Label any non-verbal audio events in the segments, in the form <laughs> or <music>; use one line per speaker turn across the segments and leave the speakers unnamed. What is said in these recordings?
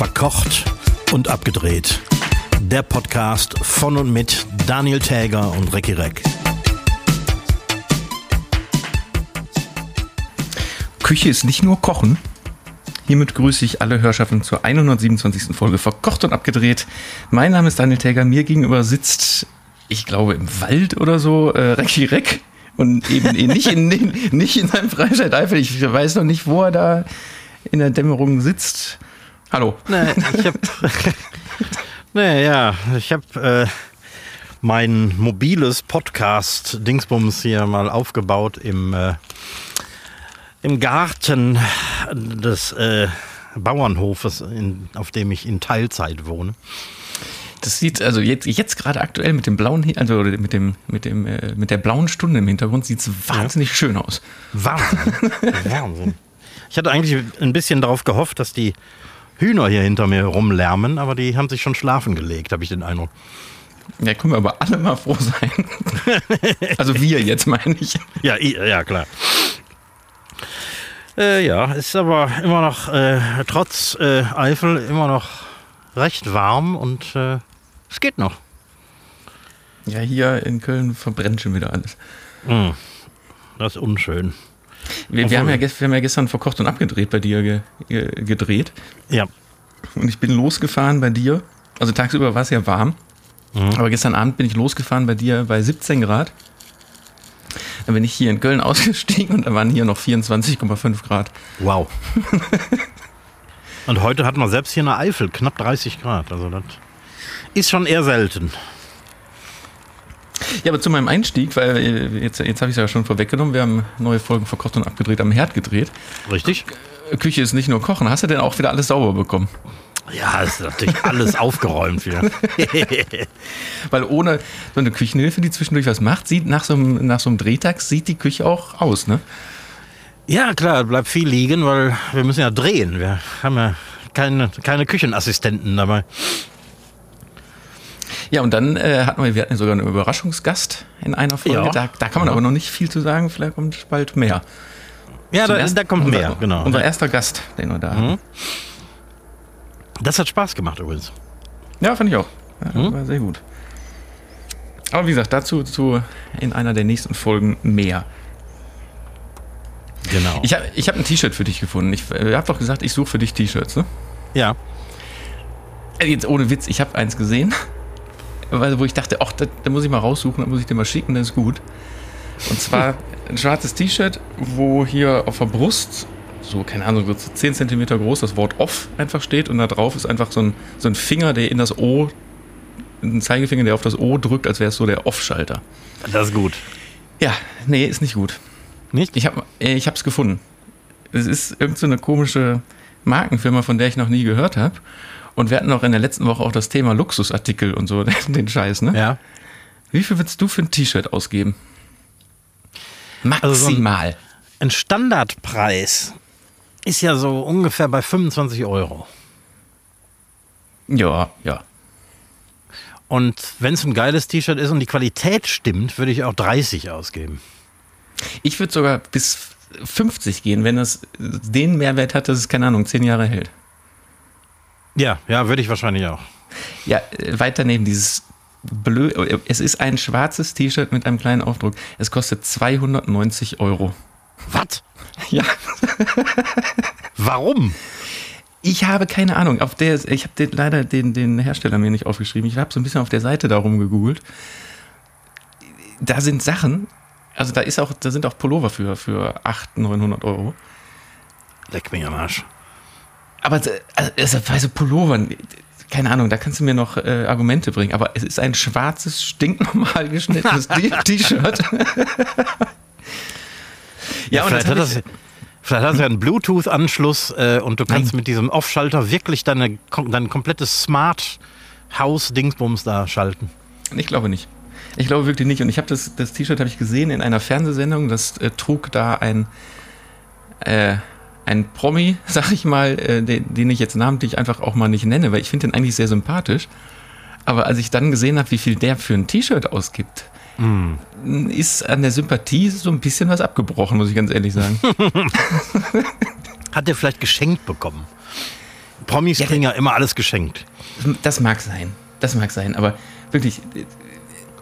Verkocht und abgedreht. Der Podcast von und mit Daniel Täger und Recki Reck.
Küche ist nicht nur Kochen. Hiermit grüße ich alle Hörschaften zur 127. Folge Verkocht und abgedreht. Mein Name ist Daniel Täger. Mir gegenüber sitzt, ich glaube, im Wald oder so, äh, Recki Reck. Und eben nicht in, <laughs> nicht in seinem Freistaat Eifel. Ich weiß noch nicht, wo er da in der Dämmerung sitzt. Hallo.
Nee, ich hab, <laughs> nee, ja, ich habe äh, mein mobiles Podcast-Dingsbums hier mal aufgebaut im, äh, im Garten des äh, Bauernhofes, in, auf dem ich in Teilzeit wohne.
Das sieht also jetzt, jetzt gerade aktuell mit dem blauen, also mit dem, mit dem, äh, mit der blauen Stunde im Hintergrund sieht es wahnsinnig ja. schön aus.
Wahnsinn. <laughs> Wahnsinn. Ich hatte eigentlich ein bisschen darauf gehofft, dass die Hühner hier hinter mir rumlärmen, aber die haben sich schon schlafen gelegt, habe ich den Eindruck.
Ja, können wir aber alle mal froh sein. <laughs> also wir jetzt, meine ich.
Ja, ja klar. Äh, ja, ist aber immer noch, äh, trotz äh, Eifel, immer noch recht warm und äh, es geht noch.
Ja, hier in Köln verbrennt schon wieder alles.
Mm, das ist unschön.
Wir, wir, haben ja, wir haben ja gestern verkocht und abgedreht bei dir ge, ge, gedreht.
Ja.
Und ich bin losgefahren bei dir. Also tagsüber war es ja warm. Mhm. Aber gestern Abend bin ich losgefahren bei dir bei 17 Grad. Dann bin ich hier in Köln <laughs> ausgestiegen und da waren hier noch 24,5 Grad.
Wow. <laughs> und heute hat man selbst hier in der Eifel knapp 30 Grad. Also das ist schon eher selten.
Ja, aber zu meinem Einstieg, weil äh, jetzt, jetzt habe ich es ja schon vorweggenommen, wir haben neue Folgen verkocht und abgedreht am Herd gedreht.
Richtig.
Küche ist nicht nur Kochen. Hast du denn auch wieder alles sauber bekommen?
Ja, ist natürlich alles aufgeräumt wieder. <laughs>
Weil ohne so eine Küchenhilfe, die zwischendurch was macht, sieht nach so einem, nach so einem Drehtag sieht die Küche auch aus, ne?
Ja, klar, bleibt viel liegen, weil wir müssen ja drehen. Wir haben ja keine, keine Küchenassistenten dabei.
Ja, und dann äh, hatten wir, wir hatten sogar einen Überraschungsgast in einer Folge. Ja. Da, da, kann man ja. aber noch nicht viel zu sagen, vielleicht kommt bald mehr.
Ja, da, ersten, da, kommt
unser,
mehr,
genau. Unser erster Gast, den wir da mhm.
Das hat Spaß gemacht übrigens.
Ja, fand ich auch. Mhm. War sehr gut. Aber wie gesagt, dazu zu in einer der nächsten Folgen mehr.
Genau.
Ich habe ich hab ein T-Shirt für dich gefunden. Ich äh, habe doch gesagt, ich suche für dich T-Shirts, ne?
Ja.
Äh, jetzt ohne Witz, ich habe eins gesehen wo ich dachte, ach, da, da, muss ich mal raussuchen, da muss ich dir mal schicken, das ist gut. Und zwar ein schwarzes T-Shirt, wo hier auf der Brust, so, keine Ahnung, so 10 cm groß, das Wort off einfach steht und da drauf ist einfach so ein, so ein Finger, der in das O, ein Zeigefinger, der auf das O drückt, als wäre es so der Off-Schalter.
Das ist gut.
Ja, nee, ist nicht gut.
Nicht?
Ich habe es gefunden. Es ist irgendeine so komische Markenfirma, von der ich noch nie gehört habe. Und wir hatten auch in der letzten Woche auch das Thema Luxusartikel und so, <laughs> den Scheiß, ne?
Ja.
Wie viel würdest du für ein T-Shirt ausgeben? Maximal. Also so ein,
ein Standardpreis ist ja so ungefähr bei 25 Euro.
Ja, ja.
Und wenn es ein geiles T-Shirt ist und die Qualität stimmt, würde ich auch 30 ausgeben.
Ich würde sogar bis 50 gehen, wenn es den Mehrwert hat, dass es, keine Ahnung, 10 Jahre hält.
Ja, ja, würde ich wahrscheinlich auch.
Ja, äh, weiter neben dieses blöd. Es ist ein schwarzes T-Shirt mit einem kleinen Aufdruck. Es kostet 290 Euro.
Was? <laughs>
Ja.
Warum?
Ich habe keine Ahnung. Auf der, ich habe den, leider den, den Hersteller mir nicht aufgeschrieben. Ich habe so ein bisschen auf der Seite darum gegoogelt. Da sind Sachen, also da ist auch, da sind auch Pullover für, für 800, 900 Euro.
Leck mich am Arsch.
Aber also, bei so Pullovern, keine Ahnung, da kannst du mir noch äh, Argumente bringen, aber es ist ein schwarzes, stinknormal geschnittenes <laughs> T-Shirt.
ja, ja, und vielleicht hat das. Vielleicht hast du ja einen Bluetooth-Anschluss äh, und du kannst Nein. mit diesem Off-Schalter wirklich deine, dein komplettes Smart-House-Dingsbums da schalten.
Ich glaube nicht. Ich glaube wirklich nicht. Und ich habe das, das T-Shirt habe ich gesehen in einer Fernsehsendung. Das äh, trug da ein äh, ein Promi, <laughs> sag ich mal, äh, den, den, ich jetzt namentlich einfach auch mal nicht nenne, weil ich finde den eigentlich sehr sympathisch. Aber als ich dann gesehen habe, wie viel der für ein T-Shirt ausgibt, mm. ist an der Sympathie so ein bisschen was abgebrochen, muss ich ganz ehrlich sagen. <laughs> <laughs>
Hat der vielleicht geschenkt bekommen? Promis
Ja,
kriegen ja immer alles geschenkt.
Das mag sein. Das mag sein. Aber wirklich,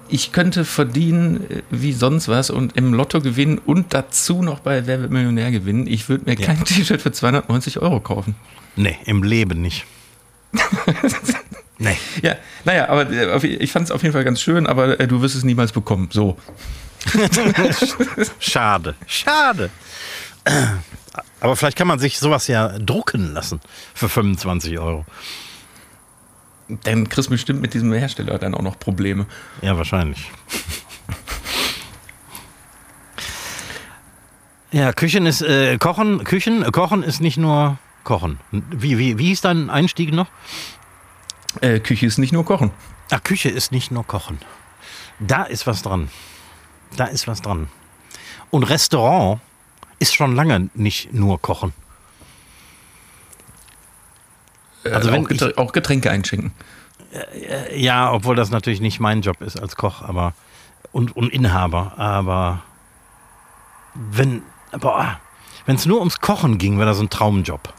ich könnte verdienen äh, wie sonst was und im Lotto gewinnen und dazu noch bei Wer wird Millionär gewinnen. Ich würde mir
Ja.
kein T-Shirt für 290 Euro kaufen.
Nee, im Leben nicht. <laughs> nee.
Ja, naja, aber äh, ich fand es auf jeden Fall ganz schön, aber äh, du wirst es niemals bekommen. So. <laughs>
Schade. Schade. Aber vielleicht kann man sich sowas ja drucken lassen für 25 Euro.
Dann kriegst du bestimmt mit diesem Hersteller dann auch noch Probleme.
Ja, wahrscheinlich. Ja, Küchen ist äh, Kochen, Küchen, äh, Kochen ist nicht nur Kochen. Wie, wie, wie hieß dein Einstieg noch?
Äh, Küche ist nicht nur Kochen.
Ach, Küche ist nicht nur Kochen. Da ist was dran. Da ist was dran. Und Restaurant ist schon lange nicht nur Kochen. Also
äh,
wenn
auch, Geträ auch Getränke einschenken.
Ja, obwohl das natürlich nicht mein Job ist als Koch, aber und, und Inhaber. Aber wenn, wenn es nur ums Kochen ging, wäre das ein Traumjob.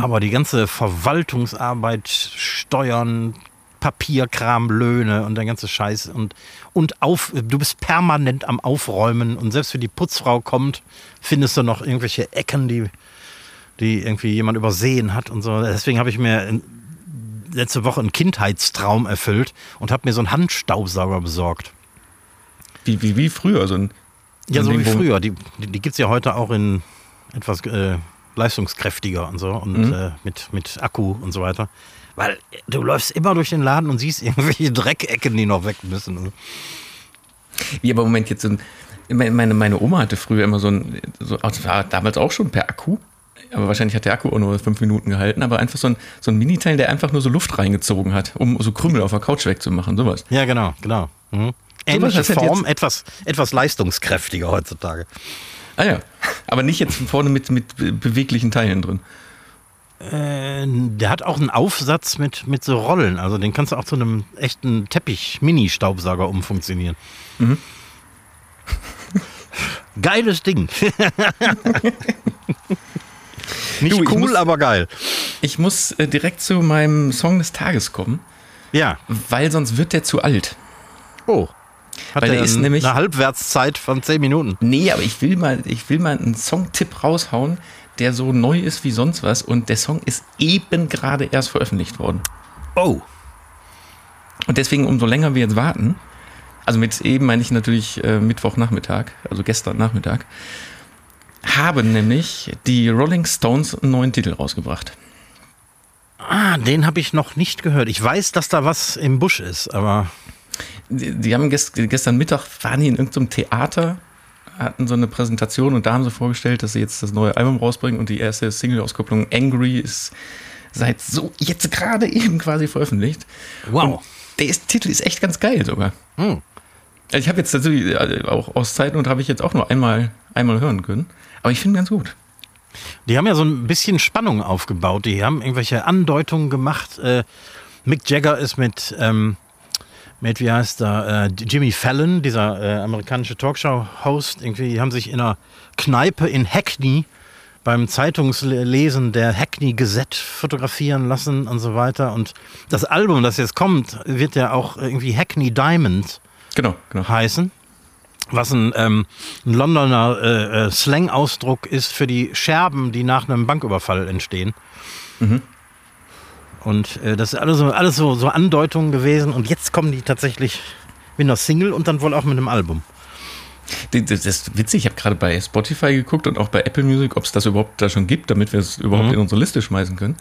Aber die ganze Verwaltungsarbeit, Steuern, Papierkram, Löhne und der ganze Scheiß und, und auf, du bist permanent am Aufräumen und selbst wenn die Putzfrau kommt, findest du noch irgendwelche Ecken, die, die irgendwie jemand übersehen hat und so. Deswegen habe ich mir in- letzte Woche einen Kindheitstraum erfüllt und habe mir so einen Handstaubsauger besorgt.
Wie, wie, wie früher. So ein,
Ja, so wie früher. Die, die, die gibt es ja heute auch in etwas äh, leistungskräftiger und so und
Mhm.
äh, mit, mit Akku und so weiter. Weil du läufst immer durch den Laden und siehst <laughs> irgendwelche Dreckecken, die noch weg müssen.
Wie aber Moment, jetzt so ein, meine, meine Oma hatte früher immer so ein, so, das war damals auch schon per Akku, aber wahrscheinlich hat der Akku auch nur fünf Minuten gehalten, aber einfach so ein, so ein Miniteil, der einfach nur so Luft reingezogen hat, um so Krümel auf der Couch wegzumachen, sowas.
Ja, genau, genau. Mhm. Ähnliche
das hat
Form, etwas, etwas leistungskräftiger heutzutage.
Ah ja, aber nicht jetzt vorne mit, mit be- beweglichen Teilen drin.
Äh, der hat auch einen Aufsatz mit, mit so Rollen. Also den kannst du auch zu einem echten Teppich-Mini-Staubsauger umfunktionieren.
Mhm.
Geiles Ding. <laughs> Nicht
Du,
cool,
muss-
aber geil.
Ich muss äh, direkt zu meinem Song des Tages kommen,
Ja.
weil sonst wird der zu alt.
Oh. Hat
Weil der ist nämlich-
eine Halbwertszeit von 10 Minuten.
Nee, aber ich will mal, ich will mal einen Songtipp raushauen, der so neu ist wie sonst was und der Song ist eben gerade erst veröffentlicht worden.
Oh.
Und deswegen, umso länger wir jetzt warten, also mit eben meine ich natürlich äh, Mittwochnachmittag, also gestern Nachmittag, haben nämlich die Rolling Stones einen neuen Titel rausgebracht.
Ah, den habe ich noch nicht gehört. Ich weiß, dass da was im Busch ist, aber
Die, die haben gest, gestern Mittag, waren die in irgendeinem Theater, hatten so eine Präsentation und da haben sie vorgestellt, dass sie jetzt das neue Album rausbringen und die erste Single-Auskopplung Angry ist seit so jetzt gerade eben quasi veröffentlicht.
wow.
Und der ist, Titel ist echt ganz geil sogar.
Hm.
Also ich habe jetzt natürlich äh, auch aus Zeiten und habe ich jetzt auch nur einmal, einmal hören können. Aber ich finde ganz gut.
Die haben ja so ein bisschen Spannung aufgebaut. Die haben irgendwelche Andeutungen gemacht. Äh, Mick Jagger ist mit, ähm, mit wie heißt er, äh, Jimmy Fallon, dieser äh, amerikanische Talkshow-Host, irgendwie die haben sich in einer Kneipe in Hackney beim Zeitungslesen der Hackney Gazette fotografieren lassen und so weiter. Und das Album, das jetzt kommt, wird ja auch irgendwie Hackney Diamond
Genau, genau.
heißen. Was ein, ähm, ein Londoner äh, äh, Slang-Ausdruck ist für die Scherben, die nach einem Banküberfall entstehen.
Mhm.
Und äh, das ist alles, so, alles so, so Andeutungen gewesen. Und jetzt kommen die tatsächlich mit einer Single und dann wohl auch mit einem Album.
Das, ist witzig, ich habe gerade bei Spotify geguckt und auch bei Apple Music, ob es das überhaupt da schon gibt, damit wir es überhaupt
Mhm.
in unsere Liste schmeißen können.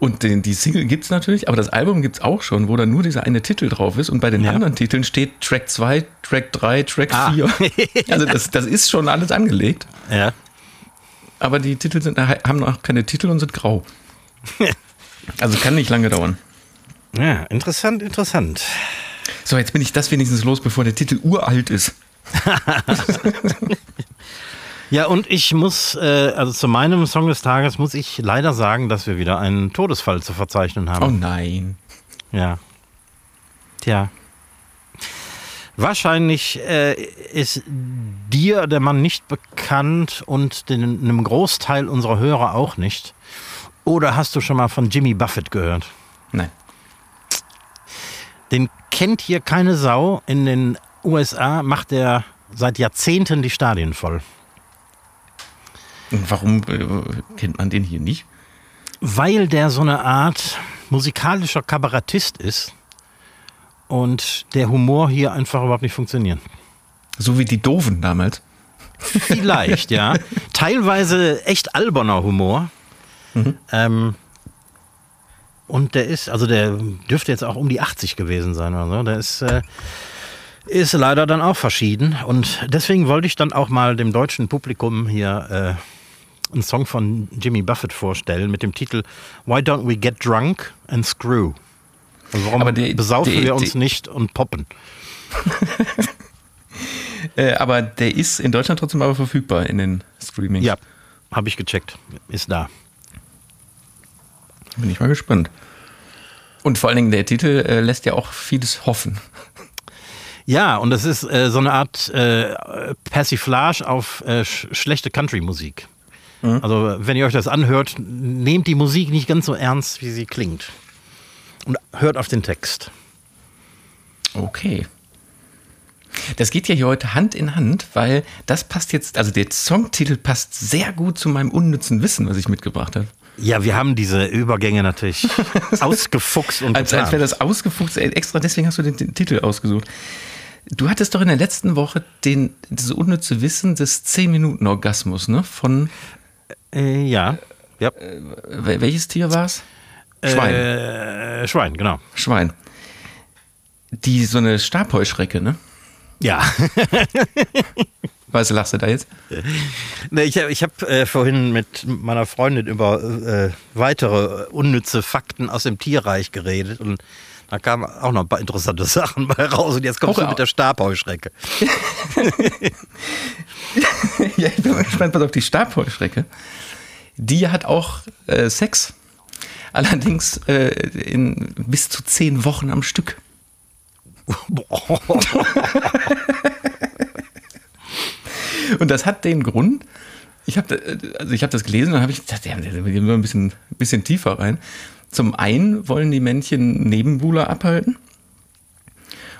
Und den, die Single gibt es natürlich, aber das Album gibt es auch schon, wo da nur dieser eine Titel drauf ist und bei den
Ja.
anderen Titeln steht Track 2, Track 3, Track
Ah.
4. <laughs> Also das, das ist schon alles angelegt,
Ja.
aber die Titel sind, haben noch keine Titel und sind grau. <laughs> Also kann nicht lange dauern.
ja, interessant, interessant.
So, jetzt bin ich das wenigstens los, bevor der Titel uralt ist. <laughs>
Ja, und ich muss, äh, also zu meinem Song des Tages muss ich leider sagen, dass wir wieder einen Todesfall zu verzeichnen haben.
Oh nein.
Ja. Tja. Wahrscheinlich äh, ist dir, der Mann, nicht bekannt und den, einem Großteil unserer Hörer auch nicht. Oder hast du schon mal von Jimmy Buffett gehört?
Nein.
Den kennt hier keine Sau. In den USA macht er seit Jahrzehnten die Stadien voll.
Warum äh, kennt man den hier nicht?
Weil der so eine Art musikalischer Kabarettist ist und der Humor hier einfach überhaupt nicht funktioniert.
So wie die Doofen damals.
Vielleicht, ja. <laughs> Teilweise echt alberner Humor. Ähm, und der ist, also der dürfte jetzt auch um die 80 gewesen sein oder so. Der ist, äh, ist leider dann auch verschieden. Und deswegen wollte ich dann auch mal dem deutschen Publikum hier äh, einen Song von Jimmy Buffett vorstellen mit dem Titel Why Don't We Get Drunk and Screw? Also warum
Aber der-
besaufen
der-
wir uns
der-
nicht und poppen? <laughs>
Äh, aber der ist in Deutschland trotzdem aber verfügbar in den Streamings.
Ja, habe ich gecheckt. Ist da.
Bin ich mal gespannt. Und vor allen Dingen der Titel äh, lässt ja auch vieles hoffen. <laughs>
Ja, und das ist äh, so eine Art äh, Persiflage auf äh, sch schlechte Country-Musik. Also, wenn ihr euch das anhört, nehmt die Musik nicht ganz so ernst, wie sie klingt. Und hört auf den Text.
Okay. Das geht ja hier heute Hand in Hand, weil das passt jetzt, also der Songtitel passt sehr gut zu meinem unnützen Wissen, was ich mitgebracht habe.
Ja, wir haben diese Übergänge natürlich <laughs> ausgefuchst und
Als, als wäre das ausgefuchst, äh, extra deswegen hast du den, den Titel ausgesucht. Du hattest doch in der letzten Woche den, dieses unnütze Wissen des 10-Minuten-Orgasmus, ne? Von,
Äh, ja. ja.
wel- welches Tier war es? Schwein.
Äh, Schwein, genau.
Schwein. Die, so eine Stabheuschrecke, ne?
Ja. <laughs>
Weißt du, lachst du da jetzt?
Ne, ich habe ich hab, äh, vorhin mit meiner Freundin über äh, weitere unnütze Fakten aus dem Tierreich geredet und da kamen auch noch ein paar interessante <laughs> Sachen bei raus und jetzt kommst
Auch-
du mit der Stabheuschrecke. <laughs>
ja, ich bin mal gespannt, was auf die Stabheuschrecke. Die hat auch äh, Sex. Allerdings äh, in bis zu zehn Wochen am Stück. <laughs> Und das hat den Grund, ich habe also ich hab das gelesen und habe ich gedacht, ja, wir gehen wir ein bisschen, bisschen tiefer rein. Zum einen wollen die Männchen Nebenbuhler abhalten.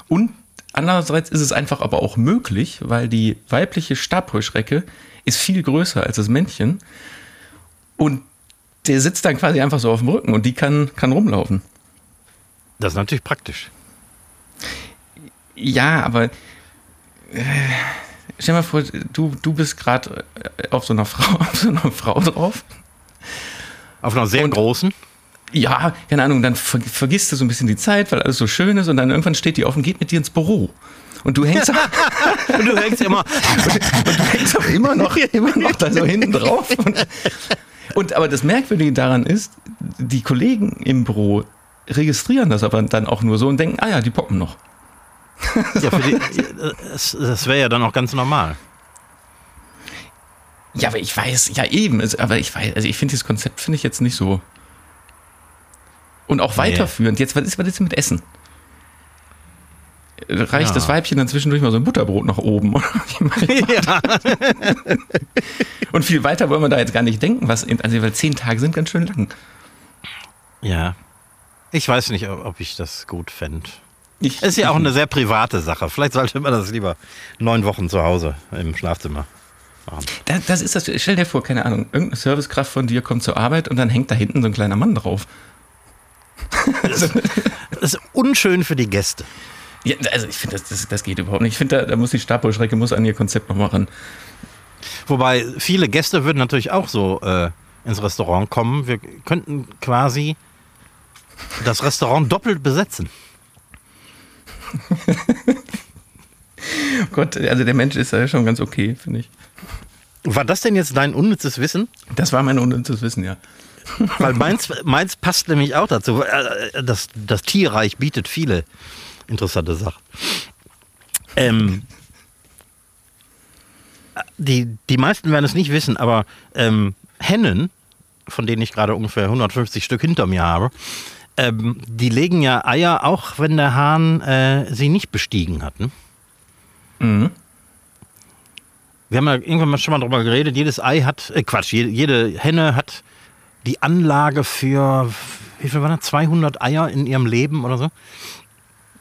Und andererseits ist es einfach aber auch möglich, weil die weibliche Stabheuschrecke ist viel größer als das Männchen. Und der sitzt dann quasi einfach so auf dem Rücken und die kann, kann rumlaufen.
Das ist natürlich praktisch.
Ja, aber äh, stell mal vor, du, du bist gerade auf so einer Frau, <laughs> auf so einer Frau drauf.
Auf einer sehr
Und-
großen.
Ja, keine Ahnung, dann ver vergisst du so ein bisschen die Zeit, weil alles so schön ist und dann irgendwann steht die auf und geht mit dir ins Büro. Und du hängst, <laughs>
Und du hängst immer.
du hängst aber immer noch, <laughs> immer noch da so hinten drauf. Und, und aber das Merkwürdige daran ist, die Kollegen im Büro registrieren das aber dann auch nur so und denken, ah ja, die poppen noch. <laughs>
ja, die, das das wäre ja dann auch ganz normal.
Ja, aber ich weiß, ja eben, aber ich weiß, also ich finde dieses Konzept finde ich jetzt nicht so. Und auch weiterführend. Jetzt, was ist, was ist denn mit Essen? Reicht
Ja.
das Weibchen dann zwischendurch mal so ein Butterbrot nach oben? <laughs>
Ja.
Und viel weiter wollen wir da jetzt gar nicht denken, was, also weil zehn Tage sind ganz schön lang.
ja. Ich weiß nicht, ob ich das gut fände.
Ich,
Es ist ja auch eine sehr private Sache. Vielleicht sollte man das lieber neun Wochen zu Hause im Schlafzimmer machen.
das, das ist das, stell dir vor, keine Ahnung, irgendeine Servicekraft von dir kommt zur Arbeit und dann hängt da hinten so ein kleiner Mann drauf.
Das ist unschön für die Gäste.
Ja, also ich finde, das, das, das geht überhaupt nicht. Ich finde, da, da muss die Stabheuschrecke muss an ihr Konzept nochmal ran.
Wobei viele Gäste würden natürlich auch so äh, ins Restaurant kommen. Wir könnten quasi das Restaurant doppelt besetzen.
Oh <laughs> Gott, also der Mensch ist ja schon ganz okay, finde ich.
War das denn jetzt dein unnützes Wissen?
Das war mein unnützes Wissen, ja. <laughs>
Weil meins, meins passt nämlich auch dazu. Äh, Das, das Tierreich bietet viele interessante Sachen. Ähm, die, die meisten werden es nicht wissen, aber ähm, Hennen, von denen ich gerade ungefähr 150 Stück hinter mir habe, ähm, die legen ja Eier, auch wenn der Hahn äh, sie nicht bestiegen hat. Ne?
Mhm.
wir haben ja irgendwann mal schon mal drüber geredet, jedes Ei hat, äh Quatsch, jede, jede Henne hat die Anlage für, wie viel waren das, 200 Eier in ihrem Leben oder so?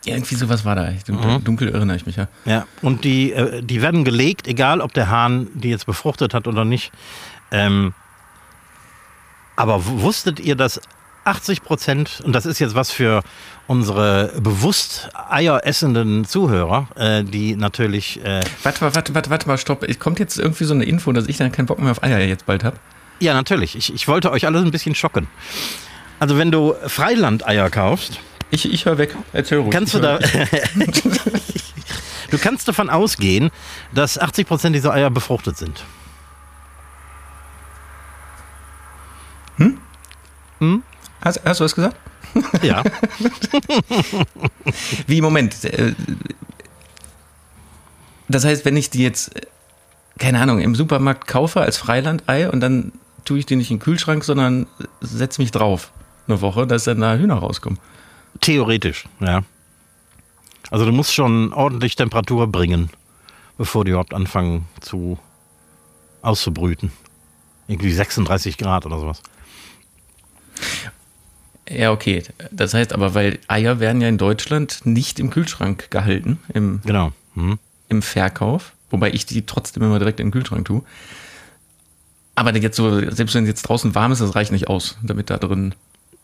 Irgendwie sowas war da. Dunkel, dunkel erinnere ich mich ja.
Ja, und die, äh, die werden gelegt, egal ob der Hahn die jetzt befruchtet hat oder nicht. Ähm, aber wusstet ihr, dass 80 Prozent, und das ist jetzt was für unsere bewusst Eier essenden Zuhörer, äh, die natürlich, äh,
Warte mal, warte, warte, warte mal, stopp. Es kommt jetzt irgendwie so eine Info, dass ich dann keinen Bock mehr auf Eier jetzt bald habe.
Ja natürlich, ich, ich wollte euch alles ein bisschen schocken. Also wenn du Freilandeier kaufst,
Ich, ich höre weg. Erzähl ruhig.
kannst du da, <laughs> <laughs> du kannst davon ausgehen, dass 80 Prozent dieser Eier befruchtet sind.
Hast, hast du was gesagt?
Ja. <laughs>
Wie, Moment. Das heißt, wenn ich die jetzt, äh, keine Ahnung, im Supermarkt kaufe als Freilandei und dann tue ich die nicht in den Kühlschrank, sondern setze mich drauf eine Woche, dass dann da Hühner rauskommen.
Theoretisch, ja. Also du musst schon ordentlich Temperatur bringen, bevor die überhaupt anfangen zu auszubrüten. Irgendwie 36 Grad oder sowas.
Ja, okay. Das heißt aber, weil Eier werden ja in Deutschland nicht im Kühlschrank gehalten, im,
Genau. Mhm.
im Verkauf, wobei ich die trotzdem immer direkt in den Kühlschrank tue. Aber jetzt so, selbst wenn es jetzt draußen warm ist, das reicht nicht aus, damit da drin.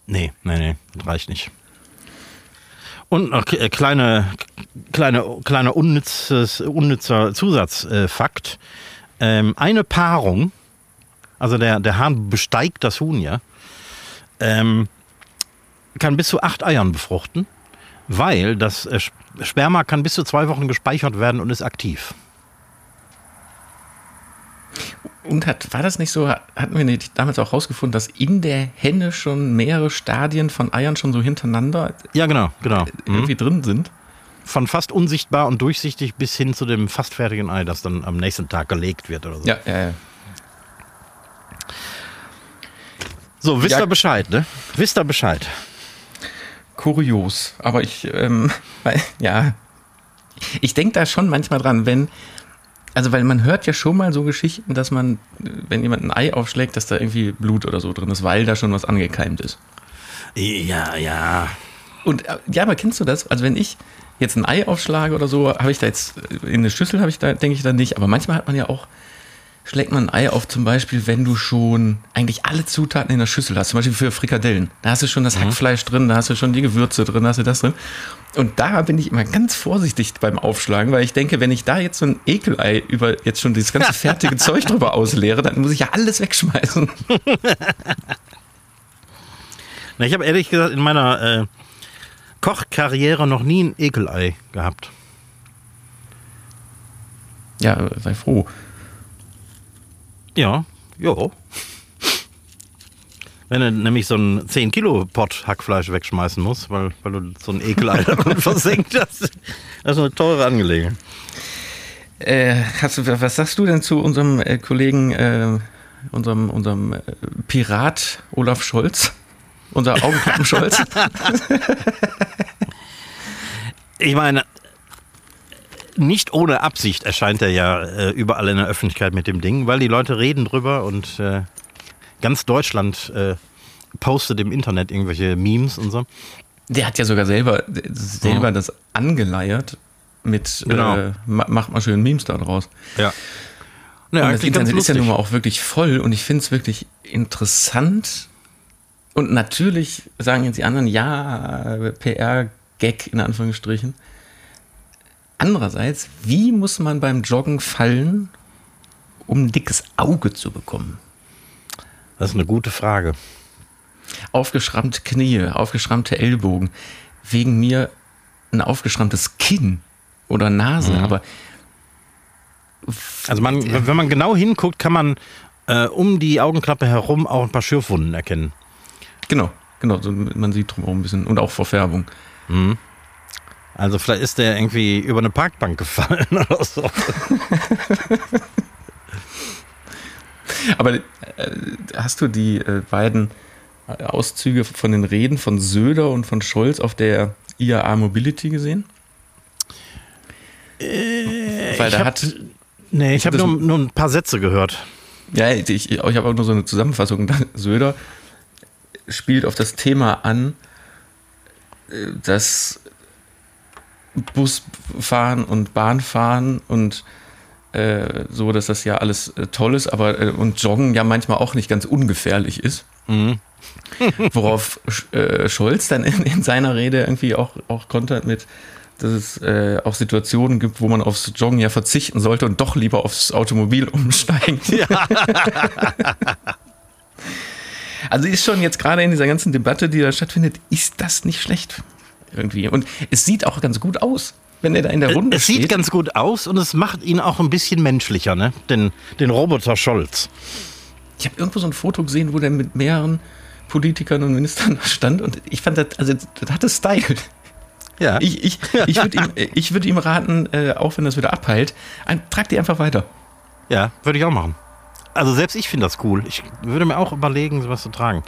Nee, nee, nee, reicht nicht. Und noch äh, kleine, kleine, kleiner unnützes, unnützer Zusatzfakt. Ähm, eine Paarung, also der, der Hahn besteigt das Huhn ja, ähm, kann bis zu acht Eiern befruchten, weil das äh, Sp- Sperma kann bis zu zwei Wochen gespeichert werden und ist aktiv.
Und hat, war das nicht so, hatten wir nicht damals auch rausgefunden, dass in der Henne schon mehrere Stadien von Eiern schon so hintereinander
Ja, genau, genau. Mhm.
irgendwie drin sind?
Von fast unsichtbar und durchsichtig bis hin zu dem fast fertigen Ei, das dann am nächsten Tag gelegt wird oder so.
Ja, ja, ja.
So, wisst
Ja.
ihr Bescheid, ne? Wisst ihr Bescheid?
Kurios. Aber ich, ähm, <laughs> weil, ja, ich denke da schon manchmal dran, wenn, also weil man hört ja schon mal so Geschichten, dass man, wenn jemand ein Ei aufschlägt, dass da irgendwie Blut oder so drin ist, weil da schon was angekeimt ist.
Ja, ja.
Und äh, ja, aber kennst du das? Also wenn ich jetzt ein Ei aufschlage oder so, habe ich da jetzt äh, in eine Schüssel habe ich da, denke ich da nicht. Aber manchmal hat man ja auch, schlägt man ein Ei auf, zum Beispiel, wenn du schon eigentlich alle Zutaten in der Schüssel hast, zum Beispiel für Frikadellen. Da hast du schon das Hackfleisch drin, da hast du schon die Gewürze drin, da hast du das drin. Und da bin ich immer ganz vorsichtig beim Aufschlagen, weil ich denke, wenn ich da jetzt so ein Ekelei über jetzt schon dieses ganze fertige <laughs> Zeug drüber ausleere, dann muss ich ja alles wegschmeißen. <laughs>
Na, ich habe ehrlich gesagt in meiner äh, Kochkarriere noch nie ein Ekelei gehabt.
Ja, sei froh.
Ja, jo. Wenn du nämlich so einen 10 Kilo Pott Hackfleisch wegschmeißen musst, weil, weil du so ein Ekelei darin versenkt hast, das ist eine teure Angelegenheit.
Äh, hast du, was sagst du denn zu unserem äh, Kollegen, äh, unserem, unserem äh, Pirat Olaf Scholz? Unser Augenklappen Scholz? <laughs>
Ich meine, nicht ohne Absicht erscheint er ja äh, überall in der Öffentlichkeit mit dem Ding, weil die Leute reden drüber und äh, ganz Deutschland äh, postet im Internet irgendwelche Memes und so.
Der hat ja sogar selber, selber das angeleiert mit,
Genau.
äh, ma- macht mal schön Memes da draus.
Ja.
und
Ja,
das Internet ist ja nun mal auch wirklich voll und ich finde es wirklich interessant. Und natürlich sagen jetzt die anderen, ja, PR-Gag in Anführungsstrichen. Andererseits, wie muss man beim Joggen fallen, um ein dickes Auge zu bekommen?
Das ist eine gute Frage.
Aufgeschrammte Knie, aufgeschrammte Ellbogen, wegen mir ein aufgeschrammtes Kinn oder Nase, aber
Also man, wenn man genau hinguckt, kann man äh, um die Augenklappe herum auch ein paar Schürfwunden erkennen.
genau, genau, man sieht drumherum ein bisschen und auch Verfärbung.
Also vielleicht ist der irgendwie über eine Parkbank gefallen <laughs> oder so.
Aber äh, hast du die äh, beiden äh, Auszüge von den Reden von Söder und von Scholz auf der IAA Mobility gesehen? Weil
ich
da hat,
Nee, ich habe nur, nur ein paar Sätze gehört.
Ja, ich, ich, ich habe auch nur so eine Zusammenfassung. <laughs> Söder spielt auf das Thema an, äh, dass Busfahren und Bahnfahren und äh, so, dass das ja alles äh, toll ist, aber äh, und Joggen ja manchmal auch nicht ganz ungefährlich ist. Mhm. <laughs> Worauf äh, Scholz dann in, in, seiner Rede irgendwie auch, auch kontert mit, dass es äh, auch Situationen gibt, wo man aufs Joggen ja verzichten sollte und doch lieber aufs Automobil umsteigt. Ja. <laughs> also ist schon jetzt gerade in dieser ganzen Debatte, die da stattfindet, ist das nicht schlecht irgendwie. Und es sieht auch ganz gut aus, wenn er da in der Runde
es steht. Es sieht ganz gut aus und es macht ihn auch ein bisschen menschlicher, ne? Den, den Roboter Scholz.
Ich habe irgendwo so ein Foto gesehen, wo der mit mehreren Politikern und Ministern <laughs> stand und ich fand das, also das hatte Style. Ja. Ich, ich, ich würde ihm, <laughs> würd ihm raten, äh, auch wenn das wieder abheilt, ein, trag die einfach weiter.
Ja, würde ich auch machen. Also selbst ich finde das cool. Ich würde mir auch überlegen, sowas zu tragen.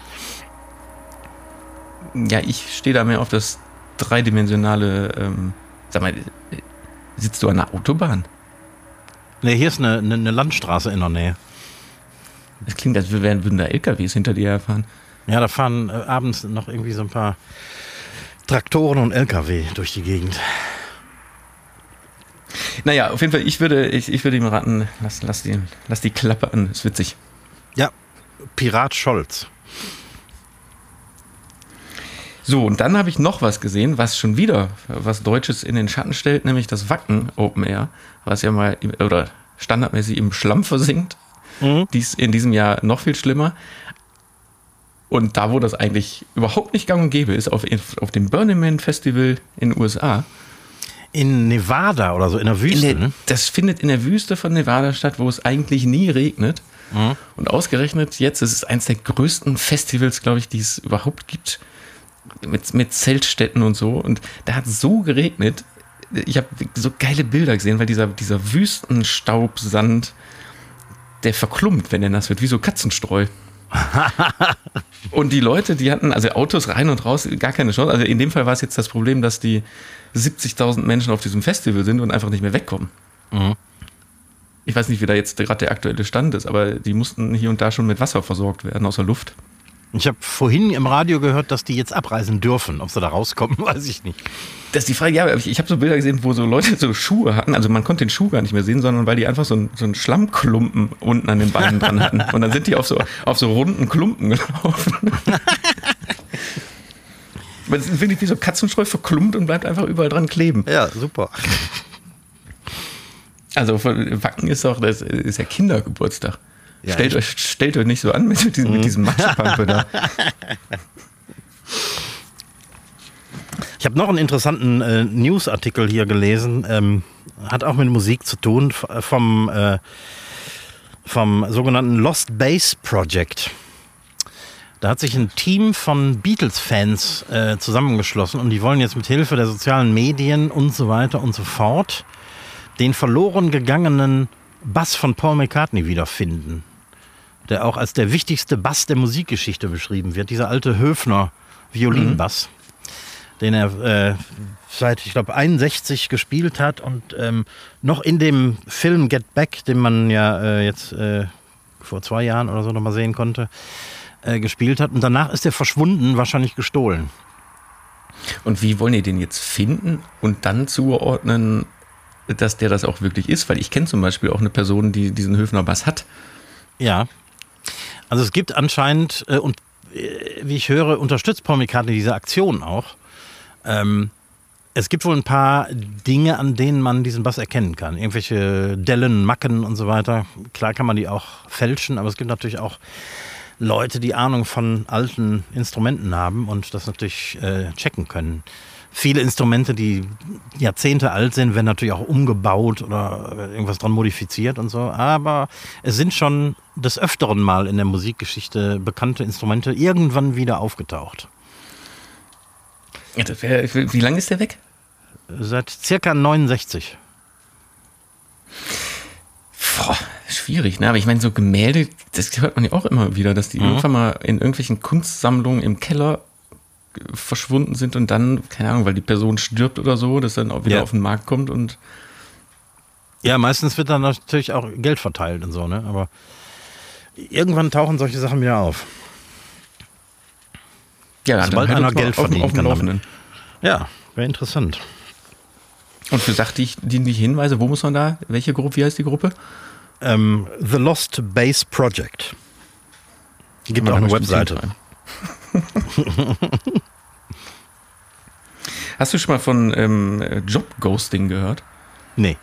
Ja, ich stehe da mehr auf das dreidimensionale, ähm, sag mal, sitzt du an der Autobahn?
Ne, hier ist eine, eine, eine, Landstraße in der Nähe.
Das klingt, als würden da LKWs hinter dir herfahren.
Ja, da fahren äh, abends noch irgendwie so ein paar Traktoren und LKW durch die Gegend.
Naja, auf jeden Fall, ich würde, ich, ich würde ihm raten, lass, lass, die, lass die Klappe an, ist witzig.
Ja, Pirat Scholz.
So, und dann habe ich noch was gesehen, was schon wieder was Deutsches in den Schatten stellt, nämlich das Wacken Open Air, was ja mal oder standardmäßig im Schlamm versinkt. Mhm. Dies in diesem Jahr noch viel schlimmer. Und da, wo das eigentlich überhaupt nicht gang und gäbe ist, auf, auf dem Burning Man Festival in den USA.
In Nevada oder so, in der Wüste. In
der, ne? Das findet in der Wüste von Nevada statt, wo es eigentlich nie regnet. Mhm. Und ausgerechnet jetzt ist es eines der größten Festivals, glaube ich, die es überhaupt gibt mit, mit Zeltstätten und so. Und da hat so geregnet. Ich habe so geile Bilder gesehen, weil dieser, dieser Wüstenstaubsand, der verklumpt, wenn der nass wird, wie so Katzenstreu. <laughs> und die Leute, die hatten, also Autos rein und raus, gar keine Chance. Also in dem Fall war es jetzt das Problem, dass die 70.000 Menschen auf diesem Festival sind und einfach nicht mehr wegkommen. Mhm. Ich weiß nicht, wie da jetzt gerade der aktuelle Stand ist, aber die mussten hier und da schon mit Wasser versorgt werden aus der Luft.
Ich habe vorhin im Radio gehört, dass die jetzt abreisen dürfen. Ob sie da rauskommen, <laughs> weiß ich nicht.
Das ist die Frage, ja, ich, ich habe so Bilder gesehen, wo so Leute so Schuhe hatten. Also man konnte den Schuh gar nicht mehr sehen, sondern weil die einfach so, ein, so einen Schlammklumpen unten an den Beinen dran hatten. Und dann sind die auf so, auf so runden Klumpen <laughs> gelaufen. <laughs> Man ist wirklich wie so Katzenstreu verklumpt und bleibt einfach überall dran kleben.
Ja, super.
Also Wacken ist doch, das ist ja Kindergeburtstag. Ja, stellt, euch, stellt euch nicht so an mit diesem, mhm. mit diesem Matschepampe da. <laughs>
Ich habe noch einen interessanten äh, Newsartikel hier gelesen. Ähm, hat auch mit Musik zu tun, vom, äh, vom sogenannten Lost Base Project. Da hat sich ein Team von Beatles-Fans äh, zusammengeschlossen und die wollen jetzt mit Hilfe der sozialen Medien und so weiter und so fort den verloren gegangenen Bass von Paul McCartney wiederfinden der auch als der wichtigste Bass der Musikgeschichte beschrieben wird. Dieser alte Höfner Violinbass, mhm. den er äh, seit, ich glaube, 61 gespielt hat und ähm, noch in dem Film Get Back, den man ja äh, jetzt äh, vor zwei Jahren oder so nochmal sehen konnte, äh, gespielt hat. Und danach ist er verschwunden, wahrscheinlich gestohlen.
Und wie wollen die den jetzt finden und dann zuordnen, dass der das auch wirklich ist? Weil ich kenne zum Beispiel auch eine Person, die diesen Höfner Bass hat.
Ja. Also es gibt anscheinend, äh, und äh, wie ich höre, unterstützt Paul McCartney diese Aktion auch. Ähm, es gibt wohl ein paar Dinge, an denen man diesen Bass erkennen kann. Irgendwelche Dellen, Macken und so weiter. Klar kann man die auch fälschen, aber es gibt natürlich auch Leute, die Ahnung von alten Instrumenten haben und das natürlich äh, checken können viele Instrumente, die Jahrzehnte alt sind, werden natürlich auch umgebaut oder irgendwas dran modifiziert und so. Aber es sind schon des Öfteren mal in der Musikgeschichte bekannte Instrumente irgendwann wieder aufgetaucht.
wie lange ist der weg?
Seit circa 69.
Boah, schwierig, ne? Aber ich meine, so Gemälde, das hört man ja auch immer wieder, dass die mhm. irgendwann mal in irgendwelchen Kunstsammlungen im Keller verschwunden sind und dann, keine Ahnung, weil die Person stirbt oder so, dass dann auch wieder ja. auf den Markt kommt und.
Ja, meistens wird dann natürlich auch Geld verteilt und so, ne? Aber irgendwann tauchen solche Sachen wieder auf.
Ja,
Sobald
halt
einer Geld
auf,
verdienen
auf
kann.
Laufenden.
Ja, wäre interessant.
Und für sachdienliche Hinweise, wo muss man da? Welche Gruppe? Wie heißt die Gruppe?
Ähm, The Lost Base Project. Gibt auch eine Webseite. <laughs>
Hast du schon mal von ähm, Job-Ghosting gehört?
Nee.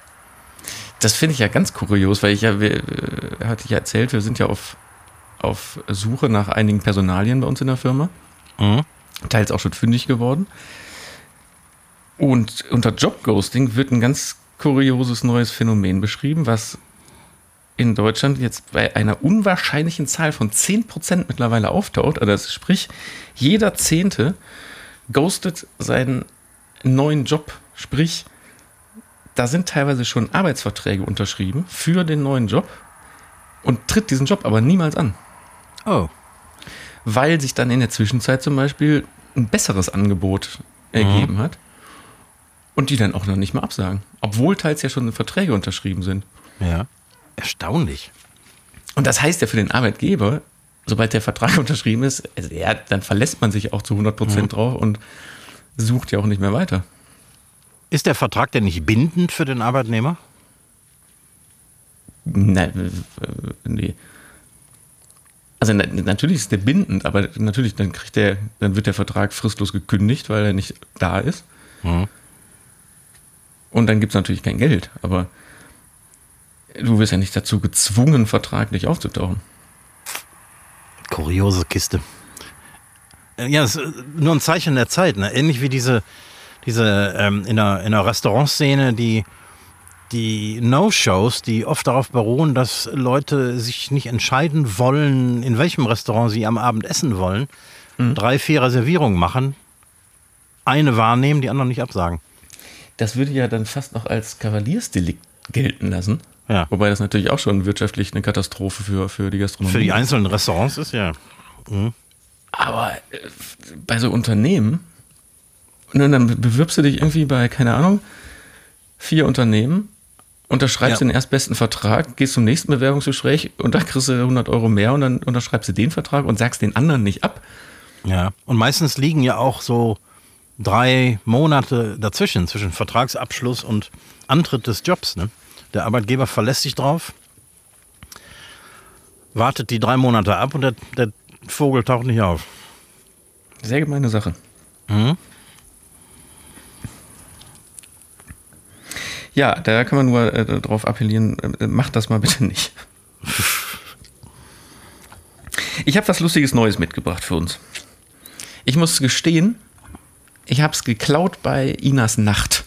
Das finde ich ja ganz kurios, weil ich ja, wir, äh, hatte ich ja erzählt, wir sind ja auf, auf Suche nach einigen Personalien bei uns in der Firma.
Mhm.
Teils auch schon fündig geworden. Und unter Jobghosting wird ein ganz kurioses neues Phänomen beschrieben, was in Deutschland jetzt bei einer unwahrscheinlichen Zahl von 10% mittlerweile auftaucht. Also sprich, jeder Zehnte ghostet seinen neuen Job. Sprich, da sind teilweise schon Arbeitsverträge unterschrieben für den neuen Job und tritt diesen Job aber niemals an
Oh.
weil sich dann in der Zwischenzeit zum Beispiel ein besseres Angebot ergeben hat und die dann auch noch nicht mal absagen, obwohl teils ja schon Verträge unterschrieben sind.
Ja. Erstaunlich.
Und das heißt ja für den Arbeitgeber, sobald der Vertrag <laughs> unterschrieben ist, also ja, dann verlässt man sich auch zu 100 Prozent drauf und sucht ja auch nicht mehr weiter.
Ist der Vertrag denn nicht bindend für den Arbeitnehmer?
Nein, äh, nee. Also na, natürlich ist der bindend, aber natürlich dann kriegt der, dann wird der Vertrag fristlos gekündigt, weil er nicht da ist.
Mhm.
Und dann gibt es natürlich kein Geld, aber du wirst ja nicht dazu gezwungen, vertraglich aufzutauchen.
Kuriose Kiste. Äh, Ja, es ist nur ein Zeichen der Zeit, ne? Ähnlich wie diese, diese ähm, in, der, in der Restaurantszene, die, die No-Shows, die oft darauf beruhen, dass Leute sich nicht entscheiden wollen, in welchem Restaurant sie am Abend essen wollen, drei, vier Reservierungen machen, eine wahrnehmen, die anderen nicht absagen.
Das würde ja dann fast noch als Kavaliersdelikt gelten lassen.
Ja.
Wobei das natürlich auch schon wirtschaftlich eine Katastrophe für, für die Gastronomie
Für die
ist.
einzelnen Restaurants ist ja.
Aber äh, bei so Unternehmen, und dann bewirbst du dich irgendwie bei, keine Ahnung, vier Unternehmen, unterschreibst
Ja.
den erstbesten Vertrag, gehst zum nächsten Bewerbungsgespräch und da kriegst du 100 Euro mehr und dann unterschreibst du den Vertrag und sagst den anderen nicht ab.
Ja, und meistens liegen ja auch so drei Monate dazwischen, zwischen Vertragsabschluss und Antritt des Jobs. Ne? Der Arbeitgeber verlässt sich drauf, wartet die drei Monate ab und der, der Vogel taucht nicht auf.
Sehr gemeine Sache.
Mhm.
Ja, da kann man nur äh, darauf appellieren, äh, macht das mal bitte nicht. Ich habe was Lustiges Neues mitgebracht für uns. Ich muss gestehen, ich habe es geklaut bei Inas Nacht.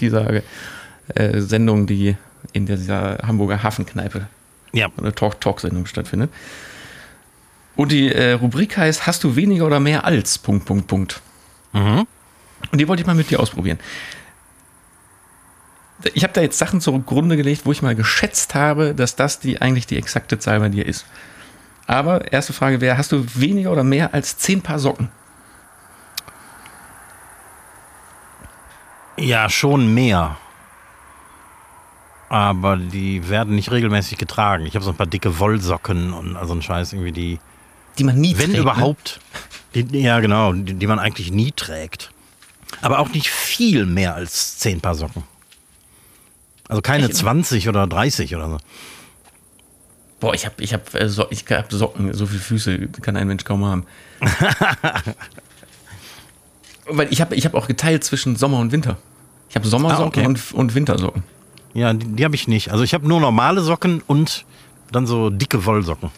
Dieser äh, Sendung, die in dieser Hamburger Hafenkneipe,
Ja,
eine Talk-Talk-Sendung stattfindet. Und die äh, Rubrik heißt, hast du weniger oder mehr als, Punkt, Punkt, Punkt.
Mhm.
Und die wollte ich mal mit dir ausprobieren. Ich habe da jetzt Sachen zugrunde gelegt, wo ich mal geschätzt habe, dass das die eigentlich die exakte Zahl bei dir ist. Aber erste Frage wäre, hast du weniger oder mehr als 10 Paar Socken?
ja, schon mehr. Aber die werden nicht regelmäßig getragen. Ich habe so ein paar dicke Wollsocken und also ein Scheiß irgendwie, die,
Die man nie
wenn
trägt, ne?
überhaupt, die, ja genau, die, die man eigentlich nie trägt. Aber auch nicht viel mehr als zehn Paar Socken. Also keine
Echt?
20 oder 30 oder so.
Boah, ich habe ich hab, äh, so, ich hab Socken, so viele Füße kann ein Mensch kaum haben. <laughs> Weil ich habe ich hab auch geteilt zwischen Sommer und Winter. Ich habe Sommersocken
Ah, okay.
und, und Wintersocken.
Ja, die, die habe ich nicht. Also ich habe nur normale Socken und dann so dicke Wollsocken.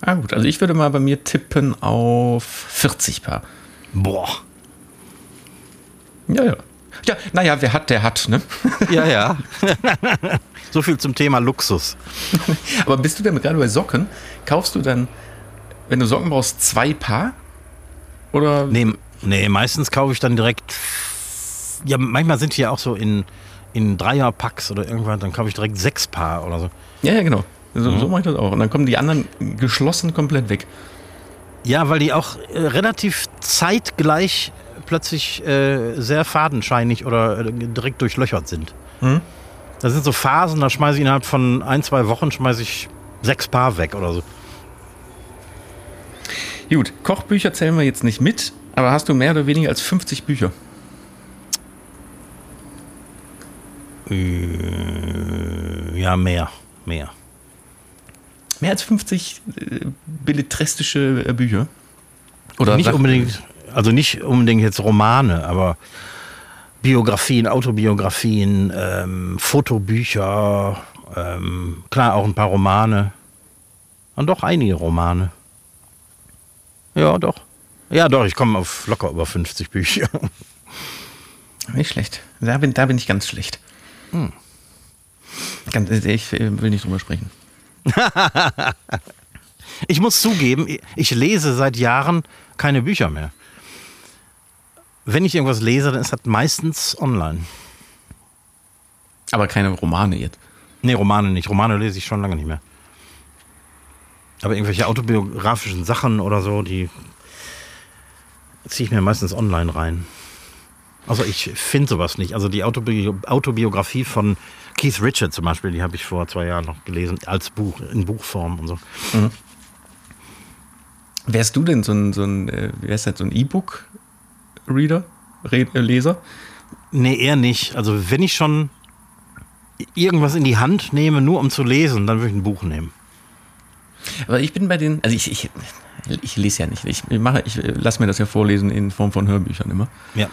Ah gut, also ich würde mal bei mir tippen auf 40 Paar.
Boah.
Ja, ja. Ja, naja, wer hat, der hat, ne?
Ja, ja. so viel zum Thema Luxus. <laughs>
Aber bist du denn gerade bei Socken? Kaufst du dann, wenn du Socken brauchst, zwei Paar? Oder?
Nee, nee, meistens kaufe ich dann direkt. Ja, manchmal sind die ja auch so in, in Dreierpacks oder irgendwas, dann kaufe ich direkt sechs Paar oder so.
Ja, ja, genau. So, so mache ich das auch. Und dann kommen die anderen geschlossen komplett weg.
Ja, weil die auch äh, relativ zeitgleich plötzlich äh, sehr fadenscheinig oder äh, direkt durchlöchert sind. Das sind so Phasen, da schmeiße ich innerhalb von ein, zwei Wochen schmeiße ich sechs Paar weg oder so.
Gut, Kochbücher zählen wir jetzt nicht mit, aber hast du mehr oder weniger als 50 Bücher?
Ja, mehr. Mehr.
Mehr als 50 äh, belletristische äh, Bücher? Oder
nicht unbedingt, also nicht unbedingt jetzt Romane, aber Biografien, Autobiografien, ähm, Fotobücher, ähm, klar auch ein paar Romane. Und doch einige Romane. Ja, doch. Ja, doch, ich komme auf locker über 50 Bücher.
Nicht schlecht. Da bin, da bin ich ganz schlecht. Ganz, ich äh, will nicht drüber sprechen. <laughs>
Ich muss zugeben, ich lese seit Jahren keine Bücher mehr. Wenn ich irgendwas lese, dann ist das meistens online.
Aber keine Romane jetzt.
Nee, Romane nicht. Romane lese ich schon lange nicht mehr. Aber irgendwelche autobiografischen Sachen oder so, die ziehe ich mir meistens online rein. Also ich finde sowas nicht. Also die Autobi Autobiografie von Keith Richard zum Beispiel, die habe ich vor zwei Jahren noch gelesen, als Buch, in Buchform und so.
Wärst du denn so ein, so ein äh, wie heißt das, so ein E-Book-Reader? Re äh, Leser?
Nee, eher nicht. Also wenn ich schon irgendwas in die Hand nehme, nur um zu lesen, dann würde ich ein Buch nehmen.
Aber ich bin bei den, also ich, ich, ich lese ja nicht. Ich mache, ich lasse mir das ja vorlesen in Form von Hörbüchern immer.
Ja.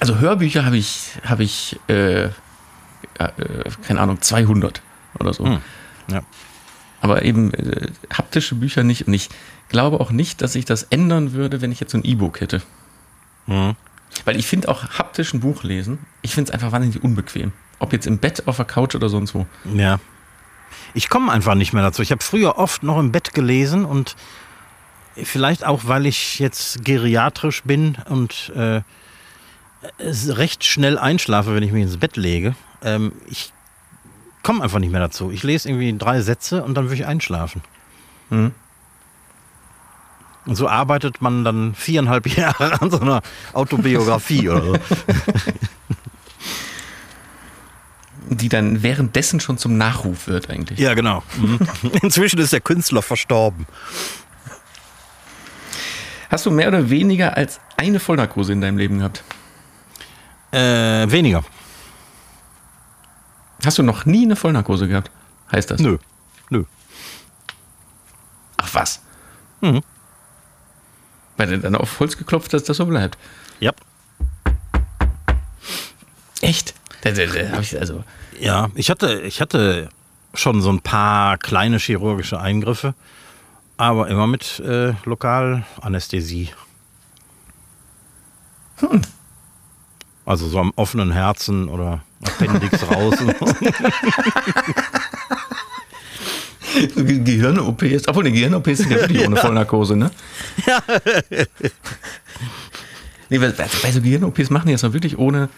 Also Hörbücher habe ich, habe ich, äh, äh, keine Ahnung, 200 oder so.
Hm. Ja.
Aber eben äh, haptische Bücher nicht. Und ich glaube auch nicht, dass sich das ändern würde, wenn ich jetzt so ein E-Book hätte.
Mhm.
Weil ich finde auch haptisch ein Buch lesen, ich finde es einfach wahnsinnig unbequem. Ob jetzt im Bett, auf der Couch oder sonst wo.
Ja. Ich komme einfach nicht mehr dazu. Ich habe früher oft noch im Bett gelesen und vielleicht auch, weil ich jetzt geriatrisch bin und äh, recht schnell einschlafe, wenn ich mich ins Bett lege. Ähm, ich komme einfach nicht mehr dazu. Ich lese irgendwie drei Sätze und dann würde ich einschlafen.
Mhm.
Und so arbeitet man dann viereinhalb <laughs> Jahre an so einer Autobiografie oder so. <laughs>
Die dann währenddessen schon zum Nachruf wird eigentlich.
Ja, genau. Mhm. <laughs> Inzwischen ist der Künstler verstorben.
Hast du mehr oder weniger als eine Vollnarkose in deinem Leben gehabt?
Äh, weniger.
Hast du noch nie eine Vollnarkose gehabt? Heißt das?
Nö. Nö.
Ach was?
Mhm.
Weil du dann auf Holz geklopft hast, dass das so bleibt.
Ja.
Echt? Da, da, da hab ich also.
Ja, ich hatte, ich hatte schon so ein paar kleine chirurgische Eingriffe, aber immer mit äh, Lokalanästhesie. Also so am offenen Herzen oder Appendix <laughs> raus.
Ge Gehirn-OP ist. Obwohl, eine Gehirn-OP ist ja wirklich <laughs> ohne Vollnarkose, ne? Ja. <laughs> nee, weil, bei so Gehirn-OPs machen die das doch wirklich ohne,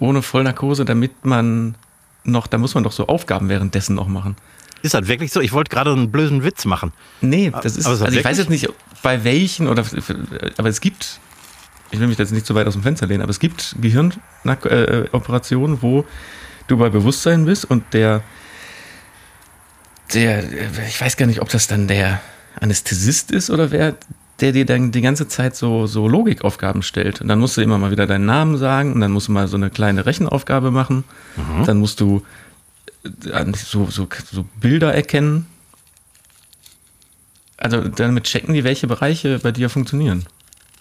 ohne Vollnarkose, damit man noch, da muss man doch so Aufgaben währenddessen noch machen.
Ist das wirklich so? Ich wollte gerade einen blöden Witz machen.
Nee, das ist,
Aber ist das
also ich weiß jetzt nicht, bei welchen oder, aber es gibt, ich will mich jetzt nicht zu weit aus dem Fenster lehnen, aber es gibt Gehirnoperationen, wo du bei Bewusstsein bist und der, der, ich weiß gar nicht, ob das dann der Anästhesist ist oder wer, der dir dann die ganze Zeit so, so Logikaufgaben stellt. Und dann musst du immer mal wieder deinen Namen sagen und dann musst du mal so eine kleine Rechenaufgabe machen. Dann musst du äh, so, so, so Bilder erkennen. Also damit checken die, welche Bereiche bei dir funktionieren.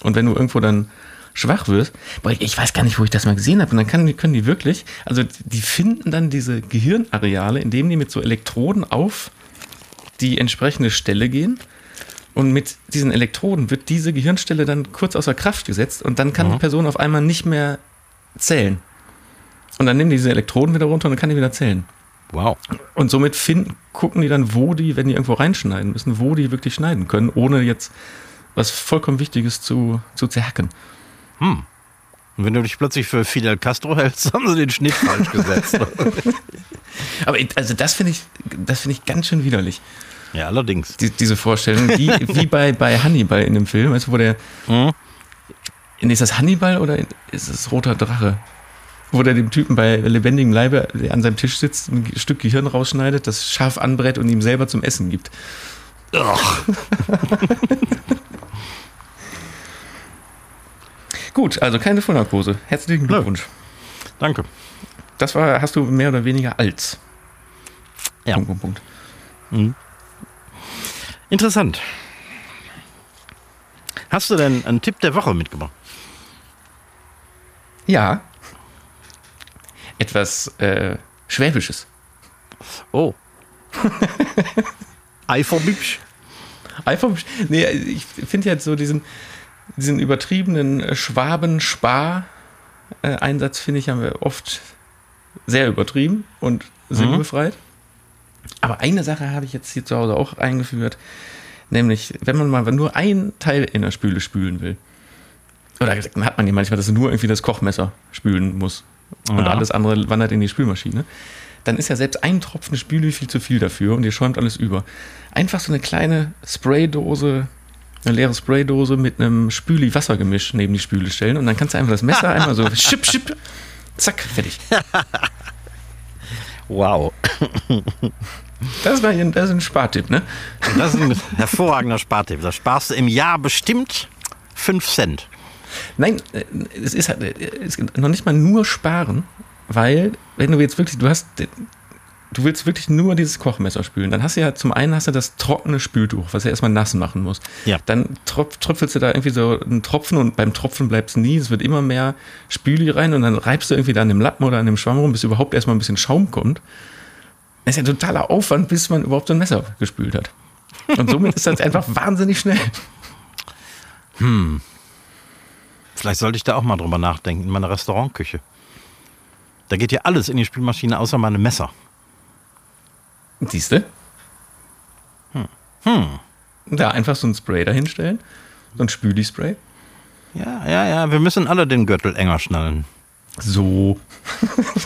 Und wenn du irgendwo dann schwach wirst, boah, ich weiß gar nicht, wo ich das mal gesehen habe, und dann kann, können die wirklich, also die finden dann diese Gehirnareale, indem die mit so Elektroden auf die entsprechende Stelle gehen. Und mit diesen Elektroden wird diese Gehirnstelle dann kurz außer Kraft gesetzt und dann kann die Person auf einmal nicht mehr zählen. Und dann nehmen die diese Elektroden wieder runter und dann kann die wieder zählen.
Wow.
Und somit finden, gucken die dann, wo die, wenn die irgendwo reinschneiden müssen, wo die wirklich schneiden können, ohne jetzt was vollkommen Wichtiges zu, zu zerhacken.
Und wenn du dich plötzlich für Fidel Castro hältst, <laughs> haben sie den Schnitt falsch gesetzt. <laughs>
Aber also das finde ich, das finde ich ganz schön widerlich.
ja, allerdings.
Die, diese Vorstellung, wie, <laughs> wie bei, bei Hannibal in dem Film, also wo der,
Mhm.
ist das Hannibal oder ist es Roter Drache? Wo der dem Typen bei lebendigem Leibe, der an seinem Tisch sitzt, ein Stück Gehirn rausschneidet, das scharf anbrät und ihm selber zum Essen gibt. Gut, also keine Vollnarkose. Herzlichen Glückwunsch.
Danke.
Das war, hast du mehr oder weniger als.
Ja.
Punkt, Punkt, Punkt.
Interessant. Hast du denn einen Tipp der Woche mitgebracht?
Ja. Etwas äh, Schwäbisches.
Oh. <laughs> Eiferbübsch?
Einfach, nee, ich finde jetzt so diesen, diesen übertriebenen Schwaben-Spar-Einsatz, finde ich, haben wir oft sehr übertrieben und sinnbefreit. Aber eine Sache habe ich jetzt hier zu Hause auch eingeführt, nämlich, wenn man mal nur einen Teil in der Spüle spülen will, oder dann hat man ja manchmal, dass man nur irgendwie das Kochmesser spülen muss und
Ja.
alles andere wandert in die Spülmaschine, dann ist ja selbst ein Tropfen Spüle viel zu viel dafür und ihr schäumt alles über. Einfach so eine kleine Spraydose, eine leere Spraydose mit einem Spüli-Wassergemisch neben die Spüle stellen und dann kannst du einfach das Messer einmal so <laughs> schipp, schipp, zack, fertig.
Wow.
Das, war, ein- das ist ein Spartipp, ne?
Das ist ein hervorragender Spartipp. Da sparst du im Jahr bestimmt 5 Cent.
Nein, äh, es ist, halt, äh, es ist noch nicht mal nur sparen, weil wenn du jetzt wirklich, du hast, du willst wirklich nur dieses Kochmesser spülen, dann hast du ja zum einen hast du das trockene Spültuch, was ja erstmal nass machen muss.
Ja.
Dann tropf, tröpfelst du da irgendwie so einen Tropfen und beim Tropfen bleibst nie, es wird immer mehr Spüli rein und dann reibst du irgendwie da an dem Lappen oder an dem Schwamm rum, bis überhaupt erstmal ein bisschen Schaum kommt. Das ist ja ein totaler Aufwand, bis man überhaupt so ein Messer gespült hat. Und somit ist das einfach <laughs> wahnsinnig schnell.
Vielleicht sollte ich da auch mal drüber nachdenken in meiner Restaurantküche. Da geht ja alles in die Spülmaschine, außer meine Messer.
Siehst du? Hm. Da einfach so ein Spray dahinstellen. So ein Spüli-Spray.
Ja, ja, ja, wir müssen alle den Gürtel enger schnallen.
So.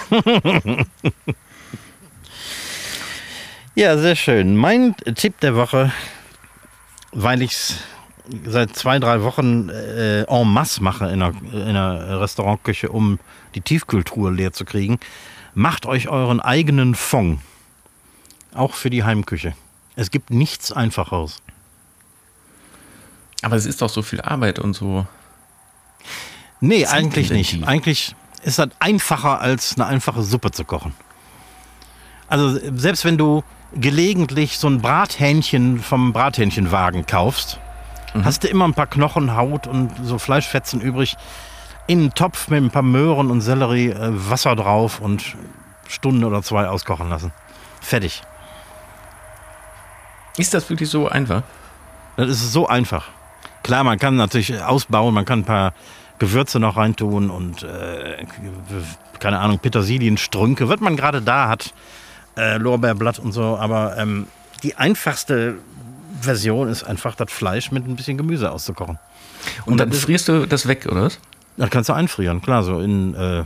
<laughs>
Ja, sehr schön. Mein Tipp der Woche, weil ich es seit zwei, drei Wochen äh, en masse mache in der, in der Restaurantküche, um die Tiefkühltruhe leer zu kriegen, macht euch euren eigenen Fond. Auch für die Heimküche. Es gibt nichts Einfacheres.
Aber es ist doch so viel Arbeit und so.
Nee,
Zeit
eigentlich nicht. Eigentlich ist das einfacher, als eine einfache Suppe zu kochen. Also selbst wenn du gelegentlich so ein Brathähnchen vom Brathähnchenwagen kaufst, hast du immer ein paar Knochen, Haut und so Fleischfetzen übrig. In einen Topf mit ein paar Möhren und Sellerie, äh, Wasser drauf und Stunde oder zwei auskochen lassen. Fertig.
Ist das wirklich so einfach?
Das ist so einfach. Klar, man kann natürlich ausbauen, man kann ein paar Gewürze noch reintun und äh, keine Ahnung, Petersilienstrünke, was man gerade da hat, äh, Lorbeerblatt und so, aber ähm, die einfachste Version ist einfach das Fleisch mit ein bisschen Gemüse auszukochen.
Und, dann
das ist-
frierst du das weg, oder was?
Das kannst du einfrieren, klar, so in äh,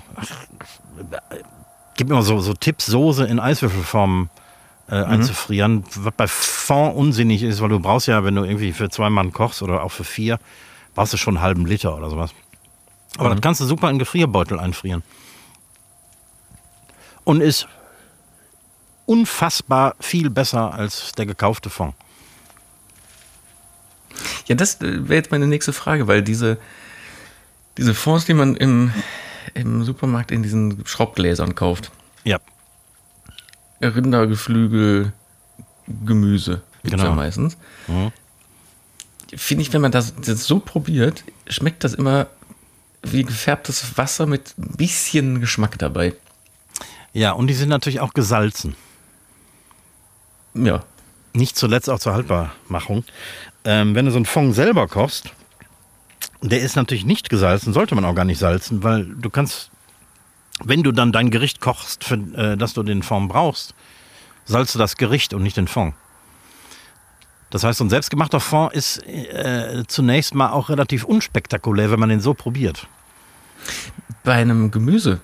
gib mir mal so, so Tipps, Soße in Eiswürfelform äh, einzufrieren, was bei Fond unsinnig ist, weil du brauchst ja, wenn du irgendwie für zwei Mann kochst oder auch für vier, brauchst du schon einen halben Liter oder sowas. Aber das kannst du super in Gefrierbeutel einfrieren. Und ist unfassbar viel besser als der gekaufte Fond.
Ja, das äh, wäre jetzt meine nächste Frage, weil diese, diese Fonds, die man im, im Supermarkt in diesen Schraubgläsern kauft,
Ja,
Rindergeflügel, Gemüse,
Genau.
ja meistens.
Mhm.
Finde ich, wenn man das, das so probiert, schmeckt das immer wie gefärbtes Wasser mit ein bisschen Geschmack dabei.
ja, und die sind natürlich auch gesalzen.
Ja.
nicht zuletzt auch zur Haltbarmachung. Ähm, wenn du so einen Fond selber kochst, der ist natürlich nicht gesalzen, sollte man auch gar nicht salzen, weil du kannst, wenn du dann dein Gericht kochst, für, äh, dass du den Fond brauchst, salzt du das Gericht und nicht den Fond. Das heißt, so ein selbstgemachter Fond ist äh, zunächst mal auch relativ unspektakulär, wenn man den so probiert.
Bei einem Gemüse.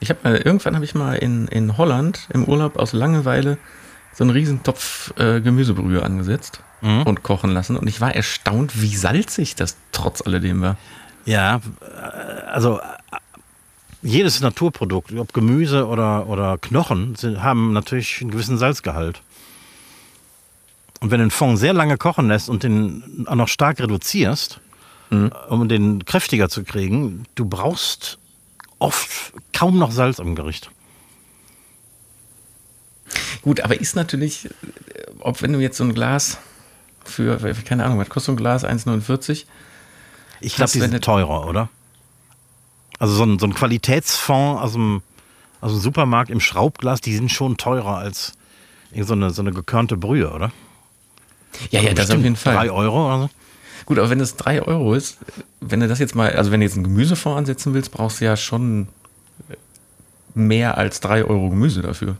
Ich habe mal, irgendwann habe ich mal in, in Holland im Urlaub aus Langeweile so einen riesen Topf äh, Gemüsebrühe angesetzt
Mhm.
und kochen lassen. Und ich war erstaunt, wie salzig das trotz alledem war.
Ja, äh, also jedes Naturprodukt, ob Gemüse oder, oder Knochen, haben natürlich einen gewissen Salzgehalt. Und wenn du den Fond sehr lange kochen lässt und den auch noch stark reduzierst, mhm. um den kräftiger zu kriegen, du brauchst oft kaum noch Salz im Gericht.
Gut, aber ist natürlich, ob wenn du jetzt so ein Glas für, keine Ahnung, was kostet so ein Glas? 1,49?
Ich glaube, die sind teurer, oder? Also so ein, so ein Qualitätsfond aus dem, aus dem Supermarkt im Schraubglas, die sind schon teurer als so eine, so eine gekörnte Brühe, oder?
Ja, ja, das auf jeden Fall.
Drei Euro oder so?
Gut, aber wenn es drei Euro ist, wenn du das jetzt mal, also wenn du jetzt einen Gemüsefonds ansetzen willst, brauchst du ja schon mehr als drei Euro Gemüse dafür.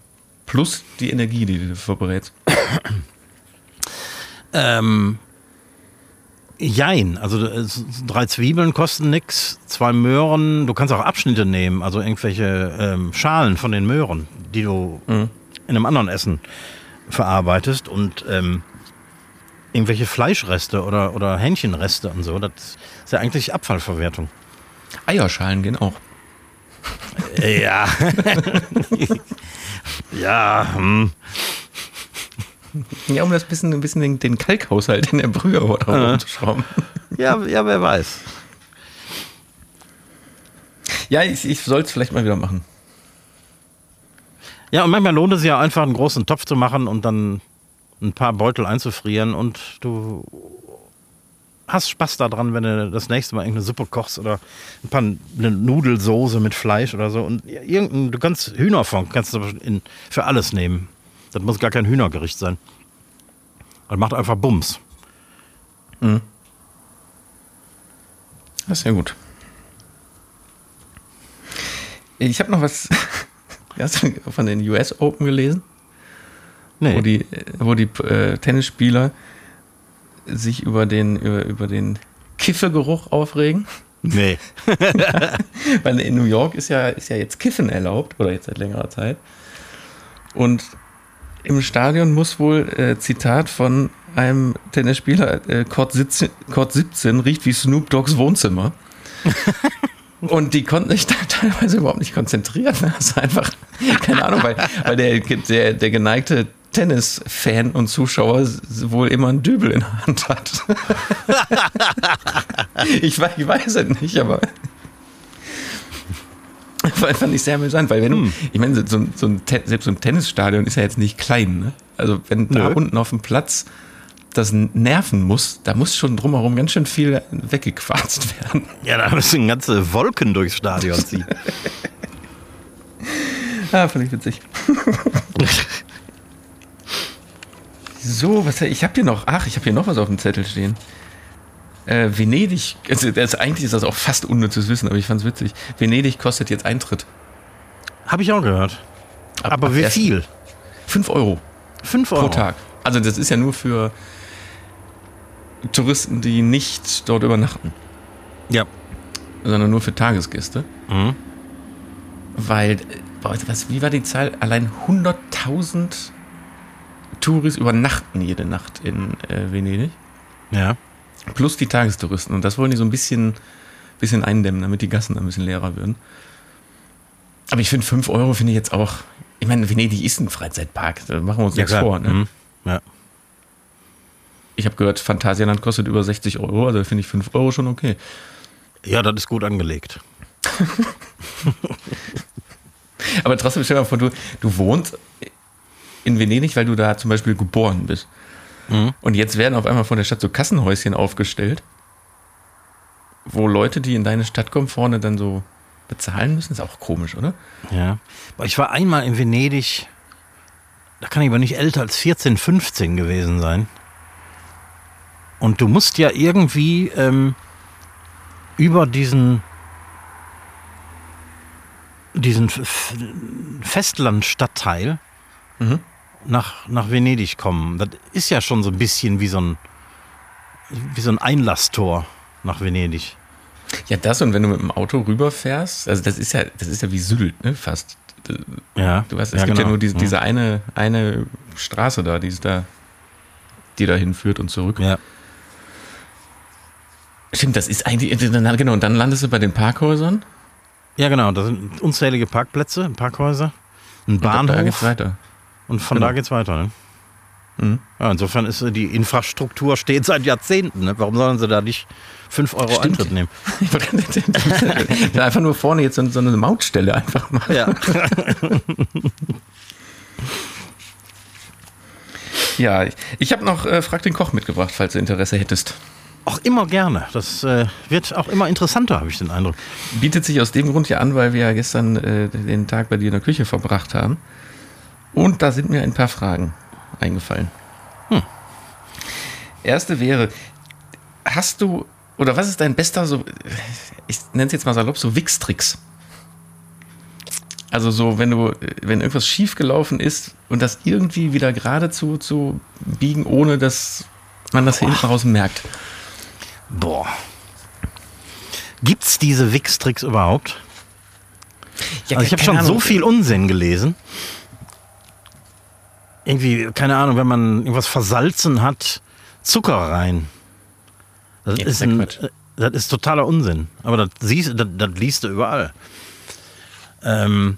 Plus die Energie, die du verbrätst.
Ähm, jein. Also drei Zwiebeln kosten nichts, zwei Möhren. Du kannst auch Abschnitte nehmen, also irgendwelche ähm, Schalen von den Möhren, die du mhm. in einem anderen Essen verarbeitest und ähm, irgendwelche Fleischreste oder, oder Hähnchenreste und so. Das ist ja eigentlich Abfallverwertung.
Eierschalen gehen auch.
Ja. <laughs> <laughs> ja. Hm. <laughs>
Ja, um das bisschen, ein bisschen den, den Kalkhaushalt in der Brühe rumzuschrauben.
Ja, ja, wer weiß.
Ja, ich, ich soll es vielleicht mal wieder machen.
Ja, und manchmal lohnt es ja einfach, einen großen Topf zu machen und dann ein paar Beutel einzufrieren und du hast Spaß daran, wenn du das nächste Mal irgendeine Suppe kochst oder ein paar eine Nudelsoße mit Fleisch oder so. Und irgendein, du kannst Hühnerfond kannst du in, für alles nehmen. Das muss gar kein Hühnergericht sein. Das macht einfach Bums. Mhm.
Das ist ja gut. Ich habe noch was <laughs> hast du von den US Open gelesen. Nee. Wo die, wo die äh, Tennisspieler sich über den, über, über den Kiffegeruch aufregen.
Nee. <laughs>
Weil in New York ist ja, ist ja jetzt Kiffen erlaubt, oder jetzt seit längerer Zeit. Und im Stadion muss wohl, äh, Zitat von einem Tennisspieler, äh, Court, 17, Court 17 riecht wie Snoop Dogs Wohnzimmer. <laughs> Und die konnten sich da teilweise überhaupt nicht konzentrieren. Das <laughs> ist einfach, keine Ahnung, weil, weil der, der, der geneigte Tennis-Fan und Zuschauer wohl immer einen Dübel in der Hand hat. <laughs> ich, weiß, ich weiß es nicht, aber <laughs> fand ich sehr amüsant, weil wenn hm. du, ich meine, so, so ein, selbst so ein Tennisstadion ist ja jetzt nicht klein, ne? Also wenn Nö. da unten auf dem Platz das nerven muss, da muss schon drumherum ganz schön viel weggequarzt <laughs> werden.
Ja, da müssen ganze Wolken durchs Stadion ziehen. <laughs>
ah, fand ich witzig. So, was ich habe hier noch, ach, ich habe hier noch was auf dem Zettel stehen. Äh, Venedig, also das, eigentlich ist das auch fast unnützes Wissen, aber ich fand es witzig. Venedig kostet jetzt Eintritt.
Habe ich auch gehört. Ab, aber ab wie viel?
5 Euro.
5 Euro.
Pro Tag. Also das ist ja nur für Touristen, die nicht dort übernachten.
Ja.
Sondern nur für Tagesgäste. Mhm. Weil, was, wie war die Zahl? Allein 100.000 Touris übernachten jede Nacht in äh, Venedig.
Ja.
Plus die Tagestouristen. Und das wollen die so ein bisschen, bisschen eindämmen, damit die Gassen ein bisschen leerer werden. Aber ich finde, 5 Euro finde ich jetzt auch. Ich meine, Venedig ist ein Freizeitpark. Da machen wir uns ja, nichts klar. vor. Ne? Mhm. Ja. Ich habe gehört, Phantasialand kostet über 60 Euro. Also finde ich 5 Euro schon okay.
Ja, das ist gut angelegt. <laughs>
Aber trotzdem, stell dir mal vor, du, du wohnst in Venedig, weil du da zum Beispiel geboren bist. Mhm. Und jetzt werden auf einmal von der Stadt so Kassenhäuschen aufgestellt, wo Leute, die in deine Stadt kommen, vorne dann so bezahlen müssen. Ist auch komisch, oder?
Ja. Ich war einmal in Venedig, da kann ich aber nicht älter als 14, 15 gewesen sein. Und du musst ja irgendwie ähm, über diesen diesen Festlandstadtteil mhm nach, nach Venedig kommen. Das ist ja schon so ein bisschen wie so ein, wie so ein Einlasstor nach Venedig.
Ja, das und wenn du mit dem Auto rüberfährst, also das ist ja, das ist ja wie Sylt, ne, fast.
Ja.
Du weißt, es ja, gibt genau. ja nur diese, diese eine, eine Straße da, die ist da, die da hinführt und zurück.
Ja.
Stimmt, das ist eigentlich, genau, und dann landest du bei den Parkhäusern.
Ja, genau, da sind unzählige Parkplätze, Parkhäuser, ein Bahnhof.
Und da geht's weiter.
Und von
Genau.
da geht's weiter. Ne?
Mhm.
Ja, insofern ist äh, die Infrastruktur steht seit Jahrzehnten. Ne? Warum sollen sie da nicht 5 Euro
Stimmt.
Eintritt nehmen? <laughs>
Einfach nur vorne jetzt so, eine Mautstelle einfach mal.
Ja. <laughs>
Ja, ich, ich habe noch äh, Frag den Koch mitgebracht, falls du Interesse hättest.
Auch immer gerne. Das äh, wird auch immer interessanter, habe ich den Eindruck.
Bietet sich aus dem Grund ja an, weil wir ja gestern äh, den Tag bei dir in der Küche verbracht haben. Und da sind mir ein paar Fragen eingefallen. Erste wäre, hast du, oder was ist dein bester, so, ich nenne es jetzt mal salopp, so Wix-Tricks? Also so, wenn du, wenn irgendwas schief gelaufen ist und das irgendwie wieder gerade zu, zu biegen, ohne dass man das hinten raus merkt.
Boah. Gibt's diese Wix-Tricks überhaupt? Also ich habe schon so
Ahnung.
viel Unsinn gelesen. Irgendwie, keine Ahnung, wenn man irgendwas versalzen hat, Zucker rein. Das,
Ja,
ist, ein, das ist totaler Unsinn. Aber das, siehst, das, das liest du überall. Ähm,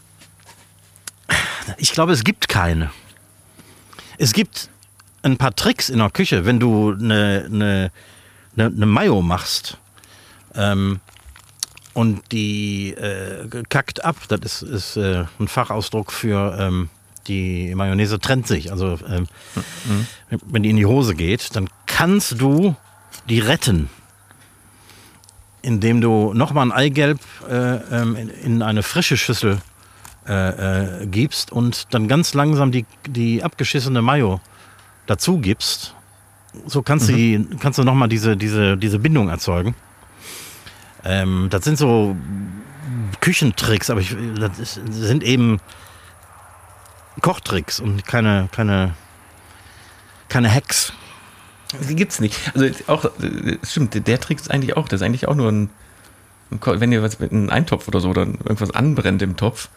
ich glaube, es gibt keine. Es gibt ein paar Tricks in der Küche, wenn du eine, eine, eine, eine Mayo machst. Ähm, und die äh, kackt ab. Das ist, ist äh, ein Fachausdruck für ähm, die Mayonnaise trennt sich. Also ähm, wenn die in die Hose geht, dann kannst du die retten, indem du nochmal ein Eigelb äh, ähm, in, in eine frische Schüssel äh, äh, gibst und dann ganz langsam die, die abgeschissene Mayo dazu gibst. So kannst du, die, kannst du nochmal diese, diese, diese Bindung erzeugen. Ähm, das sind so Küchentricks, aber ich, das sind eben Kochtricks und keine, keine, keine Hacks.
Die gibt's nicht. Also auch, stimmt, der Trick ist eigentlich auch, das ist eigentlich auch nur ein, wenn ihr was mit einem Eintopf oder so oder irgendwas anbrennt im Topf,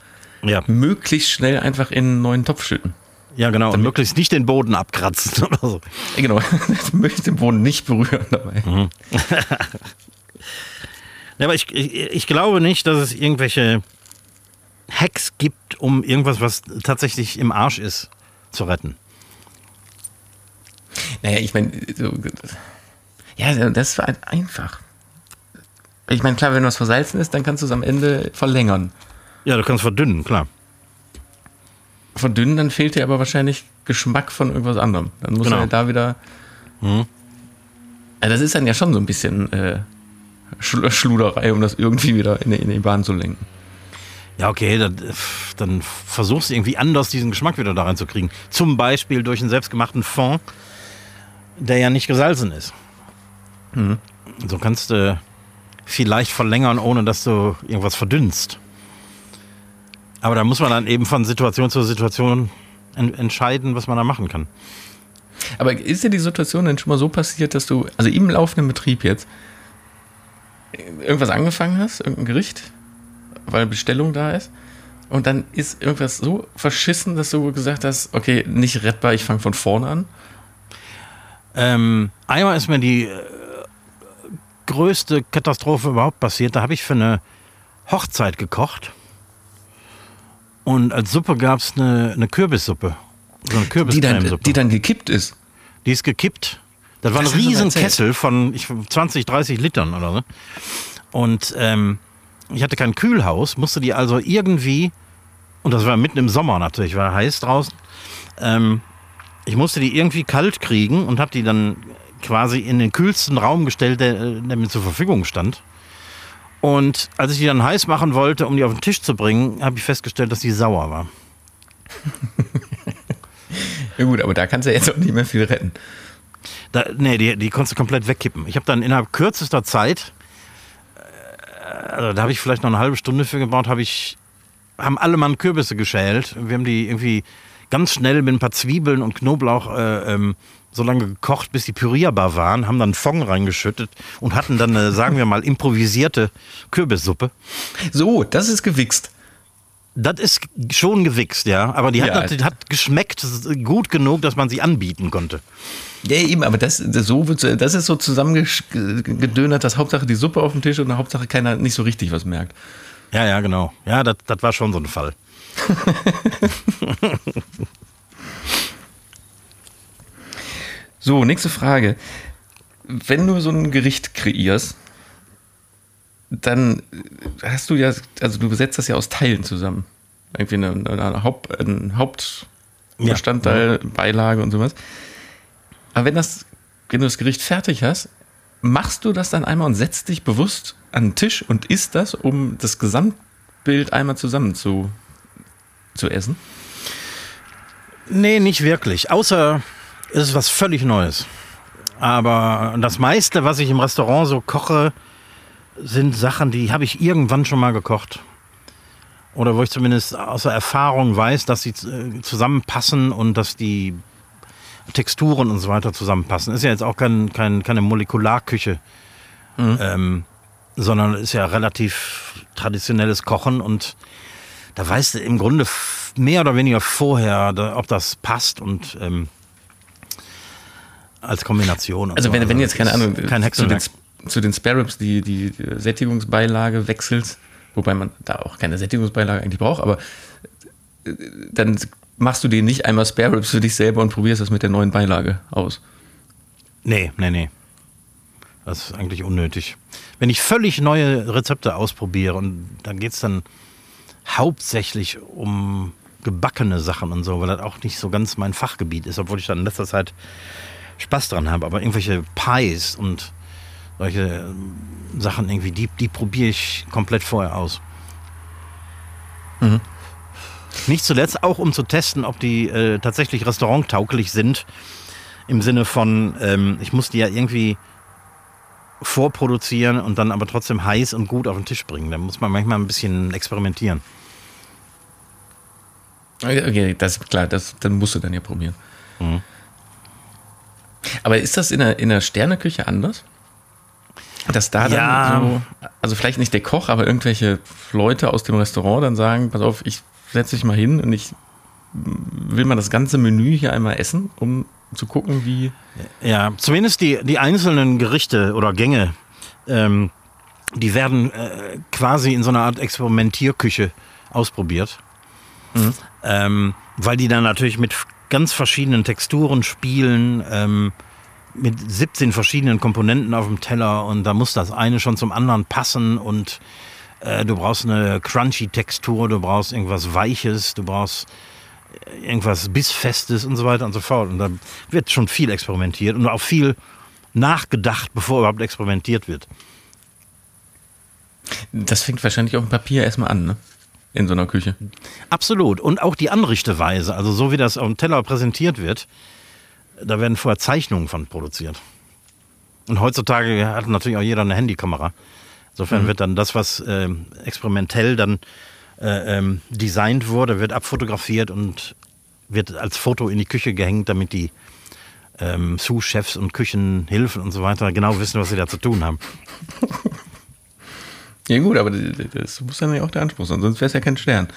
Ja,
möglichst schnell einfach in einen neuen Topf schütten.
ja genau. Und möglichst nicht den Boden abkratzen <laughs> oder so.
Genau, <laughs> möglichst den Boden nicht berühren dabei. <laughs>
Ja, aber ich, ich, ich glaube nicht, dass es irgendwelche Hacks gibt, um irgendwas, was tatsächlich im Arsch ist, zu retten.
Naja, ich meine, so, ja, das war halt einfach. Ich meine, klar, wenn was versalzen ist, dann kannst du es am Ende verlängern.
Ja, du kannst verdünnen, klar.
Verdünnen, dann fehlt dir aber wahrscheinlich Geschmack von irgendwas anderem. Dann musst
Genau.
du halt da wieder.
Mhm.
Ja, das ist dann ja schon so ein bisschen äh, Schl Schluderei, um das irgendwie wieder in in die Bahn zu lenken.
Ja, okay, dann, dann versuchst du irgendwie anders diesen Geschmack wieder da reinzukriegen. Zum Beispiel durch einen selbstgemachten Fond, der ja nicht gesalzen ist.
Mhm.
So kannst du vielleicht verlängern, ohne dass du irgendwas verdünnst. Aber da muss man dann eben von Situation zu Situation en entscheiden, was man da machen kann.
Aber ist dir die Situation denn schon mal so passiert, dass du, also im laufenden Betrieb jetzt, irgendwas angefangen hast, irgendein Gericht, weil Bestellung da ist, und dann ist irgendwas so verschissen, dass du gesagt hast, okay, nicht rettbar, ich fange von vorne an?
Ähm, einmal ist mir die äh, größte Katastrophe überhaupt passiert. Da habe ich für eine Hochzeit gekocht. Und als Suppe gab es eine, eine Kürbissuppe. So eine
Die
Kürbiscremesuppe.
die dann gekippt ist.
Die ist gekippt. Das war ein
Das hast du
riesen
erzählt.
Kessel von ich, 20, 30 Litern oder so. Und ähm, ich hatte kein Kühlhaus, musste die also irgendwie, und das war mitten im Sommer natürlich, war heiß draußen, ähm, ich musste die irgendwie kalt kriegen und habe die dann quasi in den kühlsten Raum gestellt, der, äh, der mir zur Verfügung stand. Und als ich die dann heiß machen wollte, um die auf den Tisch zu bringen, habe ich festgestellt, dass die sauer war. <laughs>
Ja gut, aber da kannst du jetzt auch nicht mehr viel retten.
Da, nee, die, die konntest du komplett wegkippen. Ich habe dann innerhalb kürzester Zeit, also da habe ich vielleicht noch eine halbe Stunde für gebraucht, habe ich, haben alle Mann Kürbisse geschält. Wir haben die irgendwie ganz schnell mit ein paar Zwiebeln und Knoblauch äh, ähm, so lange gekocht, bis die pürierbar waren, haben dann Fond reingeschüttet und hatten dann, eine, sagen wir mal, improvisierte Kürbissuppe.
So, das ist gewichst.
Das ist schon gewichst, ja. Aber die hat,
Ja.
hat geschmeckt gut genug, dass man sie anbieten konnte.
Ja, eben, aber das, das, so, das ist so zusammengedönert, dass Hauptsache die Suppe auf dem Tisch und Hauptsache keiner nicht so richtig was merkt.
Ja, ja, genau. Ja, das war schon so ein Fall. <laughs>
So, nächste Frage. Wenn du so ein Gericht kreierst, dann hast du ja, also du setzt das ja aus Teilen zusammen. Irgendwie eine, eine Haupt, ein Hauptbestandteil, Beilage und sowas. Aber wenn das, wenn du das Gericht fertig hast, machst du das dann einmal und setzt dich bewusst an den Tisch und isst das, um das Gesamtbild einmal zusammen zu, zu essen?
Nee, nicht wirklich. Außer es ist was völlig Neues. Aber das meiste, was ich im Restaurant so koche, sind Sachen, die habe ich irgendwann schon mal gekocht. Oder wo ich zumindest außer Erfahrung weiß, dass sie äh, zusammenpassen und dass die Texturen und so weiter zusammenpassen. Ist ja jetzt auch kein, kein, keine Molekularküche, ähm, sondern ist ja relativ traditionelles Kochen und da weißt du im Grunde mehr oder weniger vorher, da, ob das passt und ähm, als Kombination.
Also
so.
wenn, wenn jetzt, keine Ahnung,
kein
zu den,
Hexenwerk.
zu den Spare Ribs die, die Sättigungsbeilage wechselst, wobei man da auch keine Sättigungsbeilage eigentlich braucht, aber äh, dann machst du dir nicht einmal Spare Ribs für dich selber und probierst das mit der neuen Beilage aus.
Nee, nee, nee. Das ist eigentlich unnötig. Wenn ich völlig neue Rezepte ausprobiere und dann geht es dann hauptsächlich um gebackene Sachen und so, weil das auch nicht so ganz mein Fachgebiet ist, obwohl ich dann in letzter Zeit Spaß dran habe. Aber irgendwelche Pies und solche ähm, Sachen irgendwie, die, die probiere ich komplett vorher aus. Nicht zuletzt auch, um zu testen, ob die äh, tatsächlich restauranttauglich sind. Im Sinne von, ähm, ich muss die ja irgendwie vorproduzieren und dann aber trotzdem heiß und gut auf den Tisch bringen. Da muss man manchmal ein bisschen experimentieren.
Okay, das ist klar, das, dann musst du dann ja probieren.
Mhm.
Aber ist das in der, in der Sterneküche anders? Dass da dann
Ja.
so, also vielleicht nicht der Koch, aber irgendwelche Leute aus dem Restaurant dann sagen, pass auf, ich setze dich mal hin und ich will mal das ganze Menü hier einmal essen, um zu gucken, wie.
Ja, zumindest die, die einzelnen Gerichte oder Gänge, ähm, die werden äh, quasi in so einer Art Experimentierküche ausprobiert. Ähm, weil die dann natürlich mit ganz verschiedenen Texturen spielen, ähm, mit 17 verschiedenen Komponenten auf dem Teller und da muss das eine schon zum anderen passen und äh, du brauchst eine crunchy Textur, du brauchst irgendwas Weiches, du brauchst äh, irgendwas Bissfestes und so weiter und so fort. Und da wird schon viel experimentiert und auch viel nachgedacht, bevor überhaupt experimentiert wird.
Das fängt wahrscheinlich auf dem Papier erstmal an, ne? In so einer Küche.
Absolut. Und auch die Anrichteweise, also so wie das auf dem Teller präsentiert wird, da werden vorher Zeichnungen von produziert. Und heutzutage hat natürlich auch jeder eine Handykamera. Insofern wird dann das, was ähm, experimentell dann äh, ähm, designt wurde, wird abfotografiert und wird als Foto in die Küche gehängt, damit die ähm, Sous-Chefs und Küchenhilfen und so weiter genau wissen, was sie da zu tun haben. <laughs>
Ja, gut, aber das muss dann ja auch der Anspruch sein, sonst wäre es ja kein Stern.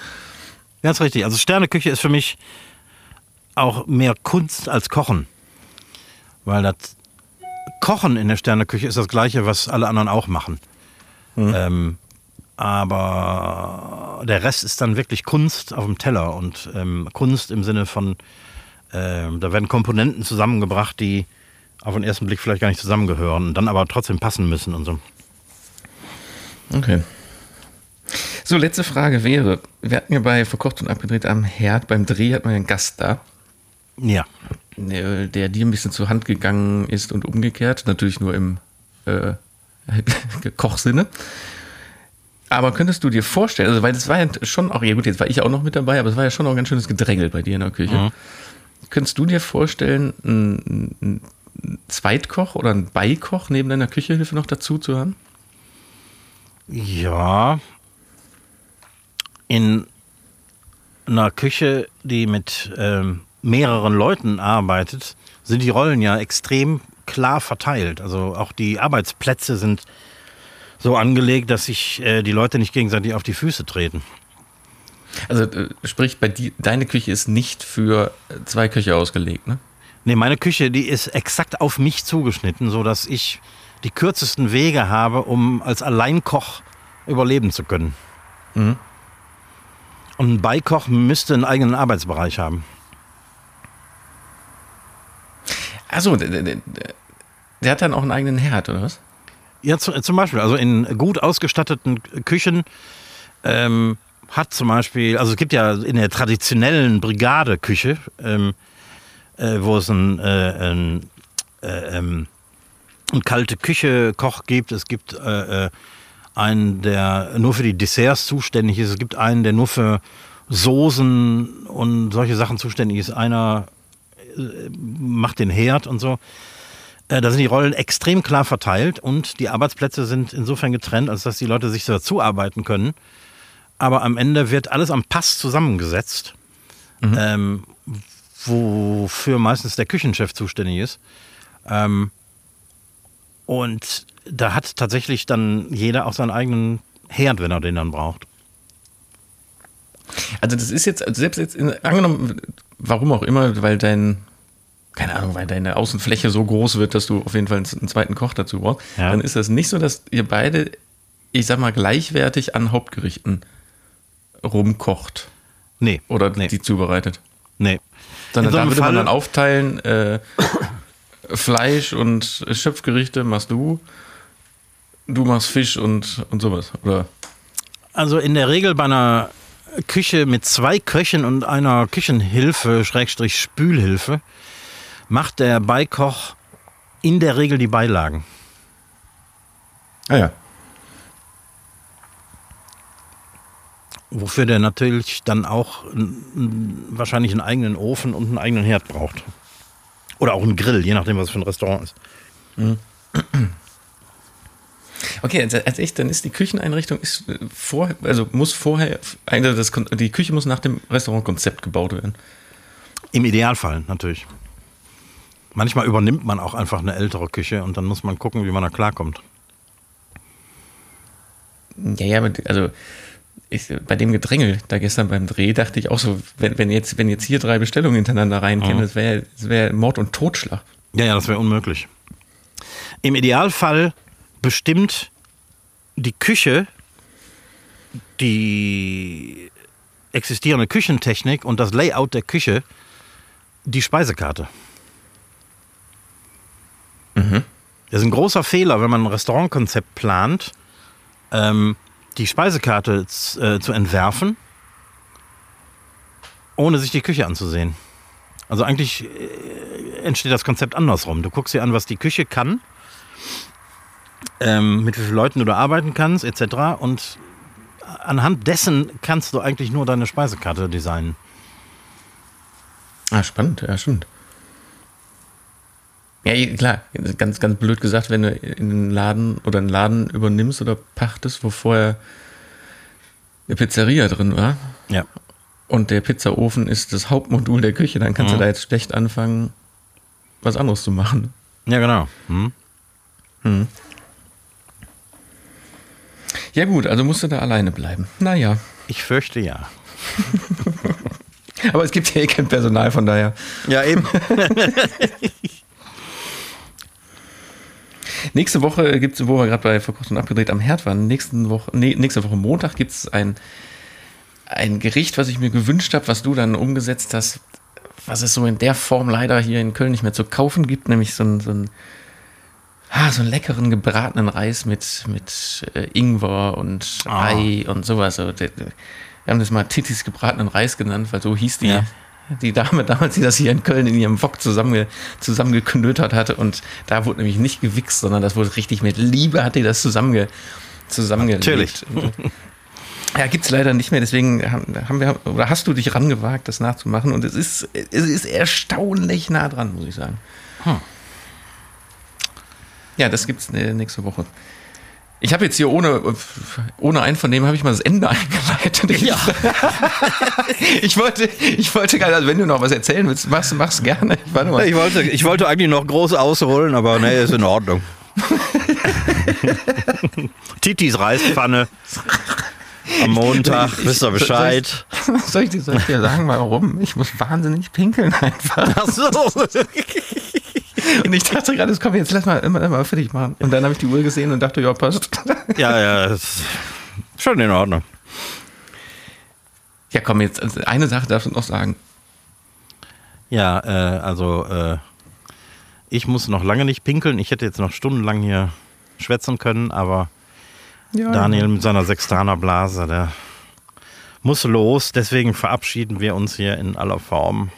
Ganz richtig. Also Sterneküche ist für mich auch mehr Kunst als Kochen. Weil das Kochen in der Sterneküche ist das gleiche, was alle anderen auch machen. Ähm, aber der Rest ist dann wirklich Kunst auf dem Teller und ähm, Kunst im Sinne von, ähm, da werden Komponenten zusammengebracht, die auf den ersten Blick vielleicht gar nicht zusammengehören und dann aber trotzdem passen müssen und so.
Okay. So, letzte Frage wäre, wir hatten ja bei Verkocht und Abgedreht am Herd, beim Dreh hat man einen Gast da,
Ja.
der, der dir ein bisschen zur Hand gegangen ist und umgekehrt, natürlich nur im äh, <laughs> Kochsinne. Aber könntest du dir vorstellen, also weil das war ja schon auch, ja gut, jetzt war ich auch noch mit dabei, aber es war ja schon auch ein ganz schönes Gedrängel bei dir in der Küche. Könntest du dir vorstellen, einen, einen Zweitkoch oder einen Beikoch neben deiner Küchehilfe noch dazu zu haben?
Ja. In einer Küche, die mit ähm, mehreren Leuten arbeitet, sind die Rollen ja extrem klar verteilt. Also auch die Arbeitsplätze sind so angelegt, dass sich äh, die Leute nicht gegenseitig auf die Füße treten.
Also äh, sprich, bei die, deine Küche ist nicht für zwei Köche ausgelegt, ne?
Nee, meine Küche, die ist exakt auf mich zugeschnitten, sodass ich die kürzesten Wege habe, um als Alleinkoch überleben zu können.
Mhm.
Und ein Beikoch müsste einen eigenen Arbeitsbereich haben.
Achso, der, der, der, hat dann auch einen eigenen Herd, oder was?
Ja, zu, zum Beispiel, also in gut ausgestatteten Küchen ähm, hat zum Beispiel, also es gibt ja in der traditionellen Brigadeküche, ähm, äh, wo es ein, äh, ein, äh, ähm, ein kalte Küche-Koch gibt, es gibt äh, äh, einen, der nur für die Desserts zuständig ist, es gibt einen, der nur für Soßen und solche Sachen zuständig ist, einer macht den Herd und so. Äh, Da sind die Rollen extrem klar verteilt und die Arbeitsplätze sind insofern getrennt, als dass die Leute sich so dazuarbeiten können. Aber am Ende wird alles am Pass zusammengesetzt, ähm, wofür meistens der Küchenchef zuständig ist. Ähm, und da hat tatsächlich dann jeder auch seinen eigenen Herd, wenn er den dann braucht.
Also das ist jetzt, also selbst jetzt, in, angenommen, warum auch immer, weil dein, keine Ahnung, weil deine Außenfläche so groß wird, dass du auf jeden Fall einen, zweiten Koch dazu brauchst,
Ja.
dann ist das nicht so, dass ihr beide, ich sag mal, gleichwertig an Hauptgerichten rumkocht
Nee,
oder
nee,
die zubereitet.
nee.
Sondern
so
da würde man
Fall-
dann aufteilen, äh, Fleisch und Schöpfgerichte machst du, du machst Fisch und, und sowas, oder?
Also in der Regel bei einer Küche mit zwei Köchen und einer Küchenhilfe, Schrägstrich Spülhilfe, macht der Beikoch in der Regel die Beilagen.
Ah ja.
Wofür der natürlich dann auch wahrscheinlich einen eigenen Ofen und einen eigenen Herd braucht. Oder auch einen Grill, je nachdem, was es für ein Restaurant ist.
Okay, also, also echt, dann ist die Kücheneinrichtung ist äh, vor, also muss vorher, also das, die Küche muss nach dem Restaurantkonzept gebaut werden.
Im Idealfall natürlich. Manchmal übernimmt man auch einfach eine ältere Küche und dann muss man gucken, wie man da klarkommt.
Ja, ja, also ich, bei dem Gedrängel da gestern beim Dreh dachte ich auch so, wenn, wenn, jetzt, wenn jetzt hier drei Bestellungen hintereinander reinkämen,
Mhm.
das wäre wär Mord und Totschlag.
Ja, ja, das wäre unmöglich. Im Idealfall bestimmt die Küche die existierende Küchentechnik und das Layout der Küche die Speisekarte. Das ist ein großer Fehler, wenn man ein Restaurantkonzept plant, ähm, die Speisekarte äh, zu entwerfen, ohne sich die Küche anzusehen. Also eigentlich entsteht das Konzept andersrum. Du guckst dir an, was die Küche kann, ähm, mit wie vielen Leuten du da arbeiten kannst, etc. Und anhand dessen kannst du eigentlich nur deine Speisekarte designen.
Ah, spannend, ja, stimmt. Ja, klar, ganz, ganz blöd gesagt, wenn du in einen Laden oder einen Laden übernimmst oder pachtest, wo vorher eine Pizzeria drin war
Ja.
und der Pizzaofen ist das Hauptmodul der Küche, dann kannst
Mhm.
du da jetzt schlecht anfangen, was anderes zu machen.
Ja, genau. Hm?
Ja gut, also musst du da alleine bleiben. Naja,
Ich fürchte ja. <laughs>
aber es gibt ja eh kein Personal, von daher.
Ja, eben. <laughs>
Nächste Woche gibt es, wo wir gerade bei Verkocht und Abgedreht am Herd waren, nächsten Woche, nee, nächste Woche Montag gibt es ein, ein Gericht, was ich mir gewünscht habe, was du dann umgesetzt hast, was es so in der Form leider hier in Köln nicht mehr zu kaufen gibt, nämlich so ein, so ein ah, so einen leckeren gebratenen Reis mit, mit äh, Ingwer und
Ah.
Ei und sowas. Wir haben das mal Titis gebratenen Reis genannt, weil so hieß die,
Ja.
die Dame damals, die das hier in Köln in ihrem Wok zusammenge, zusammengeknötert hatte. Und da wurde nämlich nicht gewichst, sondern das wurde richtig mit Liebe, hat die das zusammenge, zusammengelegt.
Natürlich. <laughs>
Ja, gibt's leider nicht mehr, deswegen haben, haben wir, oder hast du dich rangewagt, das nachzumachen und es ist, es ist erstaunlich nah dran, muss ich sagen.
Hm.
Ja, das gibt's äh, nächste Woche. Ich habe jetzt hier ohne, ohne dem habe ich mal das Ende <laughs> eingeleitet. Ich, <laughs> ich wollte, ich wollte gerade, also wenn du noch was erzählen willst, mach's, mach's gerne. Ich warte mal.
Ich wollte, ich wollte eigentlich noch groß ausholen, aber nee, ist in Ordnung. <laughs> Titis Reispfanne. Am Montag, wisst ihr Bescheid.
Soll ich, dir, soll ich dir sagen, warum? Ich muss wahnsinnig pinkeln einfach.
Ach so. <laughs>
Und ich dachte gerade, das kommt jetzt, lass mal immer, immer fertig machen. Und dann habe ich die Uhr gesehen und dachte, ja, passt.
Ja, ja, ist schon in Ordnung.
Ja, komm, jetzt also eine Sache darfst du noch sagen.
Ja, äh, also äh, ich muss noch lange nicht pinkeln. Ich hätte jetzt noch stundenlang hier schwätzen können, aber
Ja,
Daniel mit seiner Sextanerblase, der muss los. Deswegen verabschieden wir uns hier in aller Form.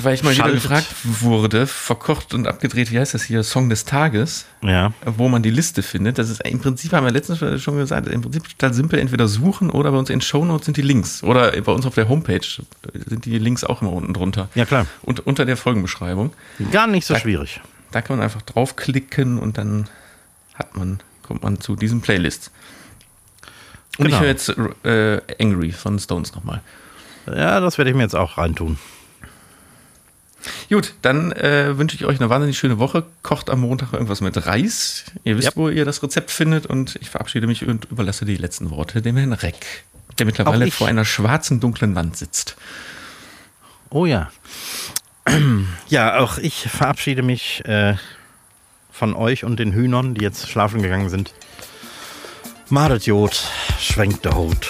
Weil ich mal wieder
Schaltet.
gefragt wurde, verkocht und abgedreht, wie heißt das hier, Song des Tages,
Ja,
wo man die Liste findet. Das ist im Prinzip, haben wir letztens schon gesagt, im Prinzip total simpel, entweder suchen oder bei uns in Shownotes sind die Links. Oder bei uns auf der Homepage sind die Links auch immer unten drunter.
ja klar.
Und unter der Folgenbeschreibung.
Gar nicht so
Da-
schwierig.
Da kann man einfach draufklicken und dann hat man, kommt man zu diesen Playlists. Und
Genau.
ich höre jetzt äh, Angry von Stones nochmal.
Ja, das werde ich mir jetzt auch reintun.
Gut, dann äh, wünsche ich euch eine wahnsinnig schöne Woche. Kocht am Montag irgendwas mit Reis. Ihr wisst,
Ja.
wo ihr das Rezept findet. Und ich verabschiede mich und überlasse die letzten Worte dem Herrn Reck, der mittlerweile vor einer schwarzen, dunklen Wand sitzt.
Oh ja. Ja, auch ich verabschiede mich äh, von euch und den Hühnern, die jetzt schlafen gegangen sind. Madet Jod, schwenkt der Hut.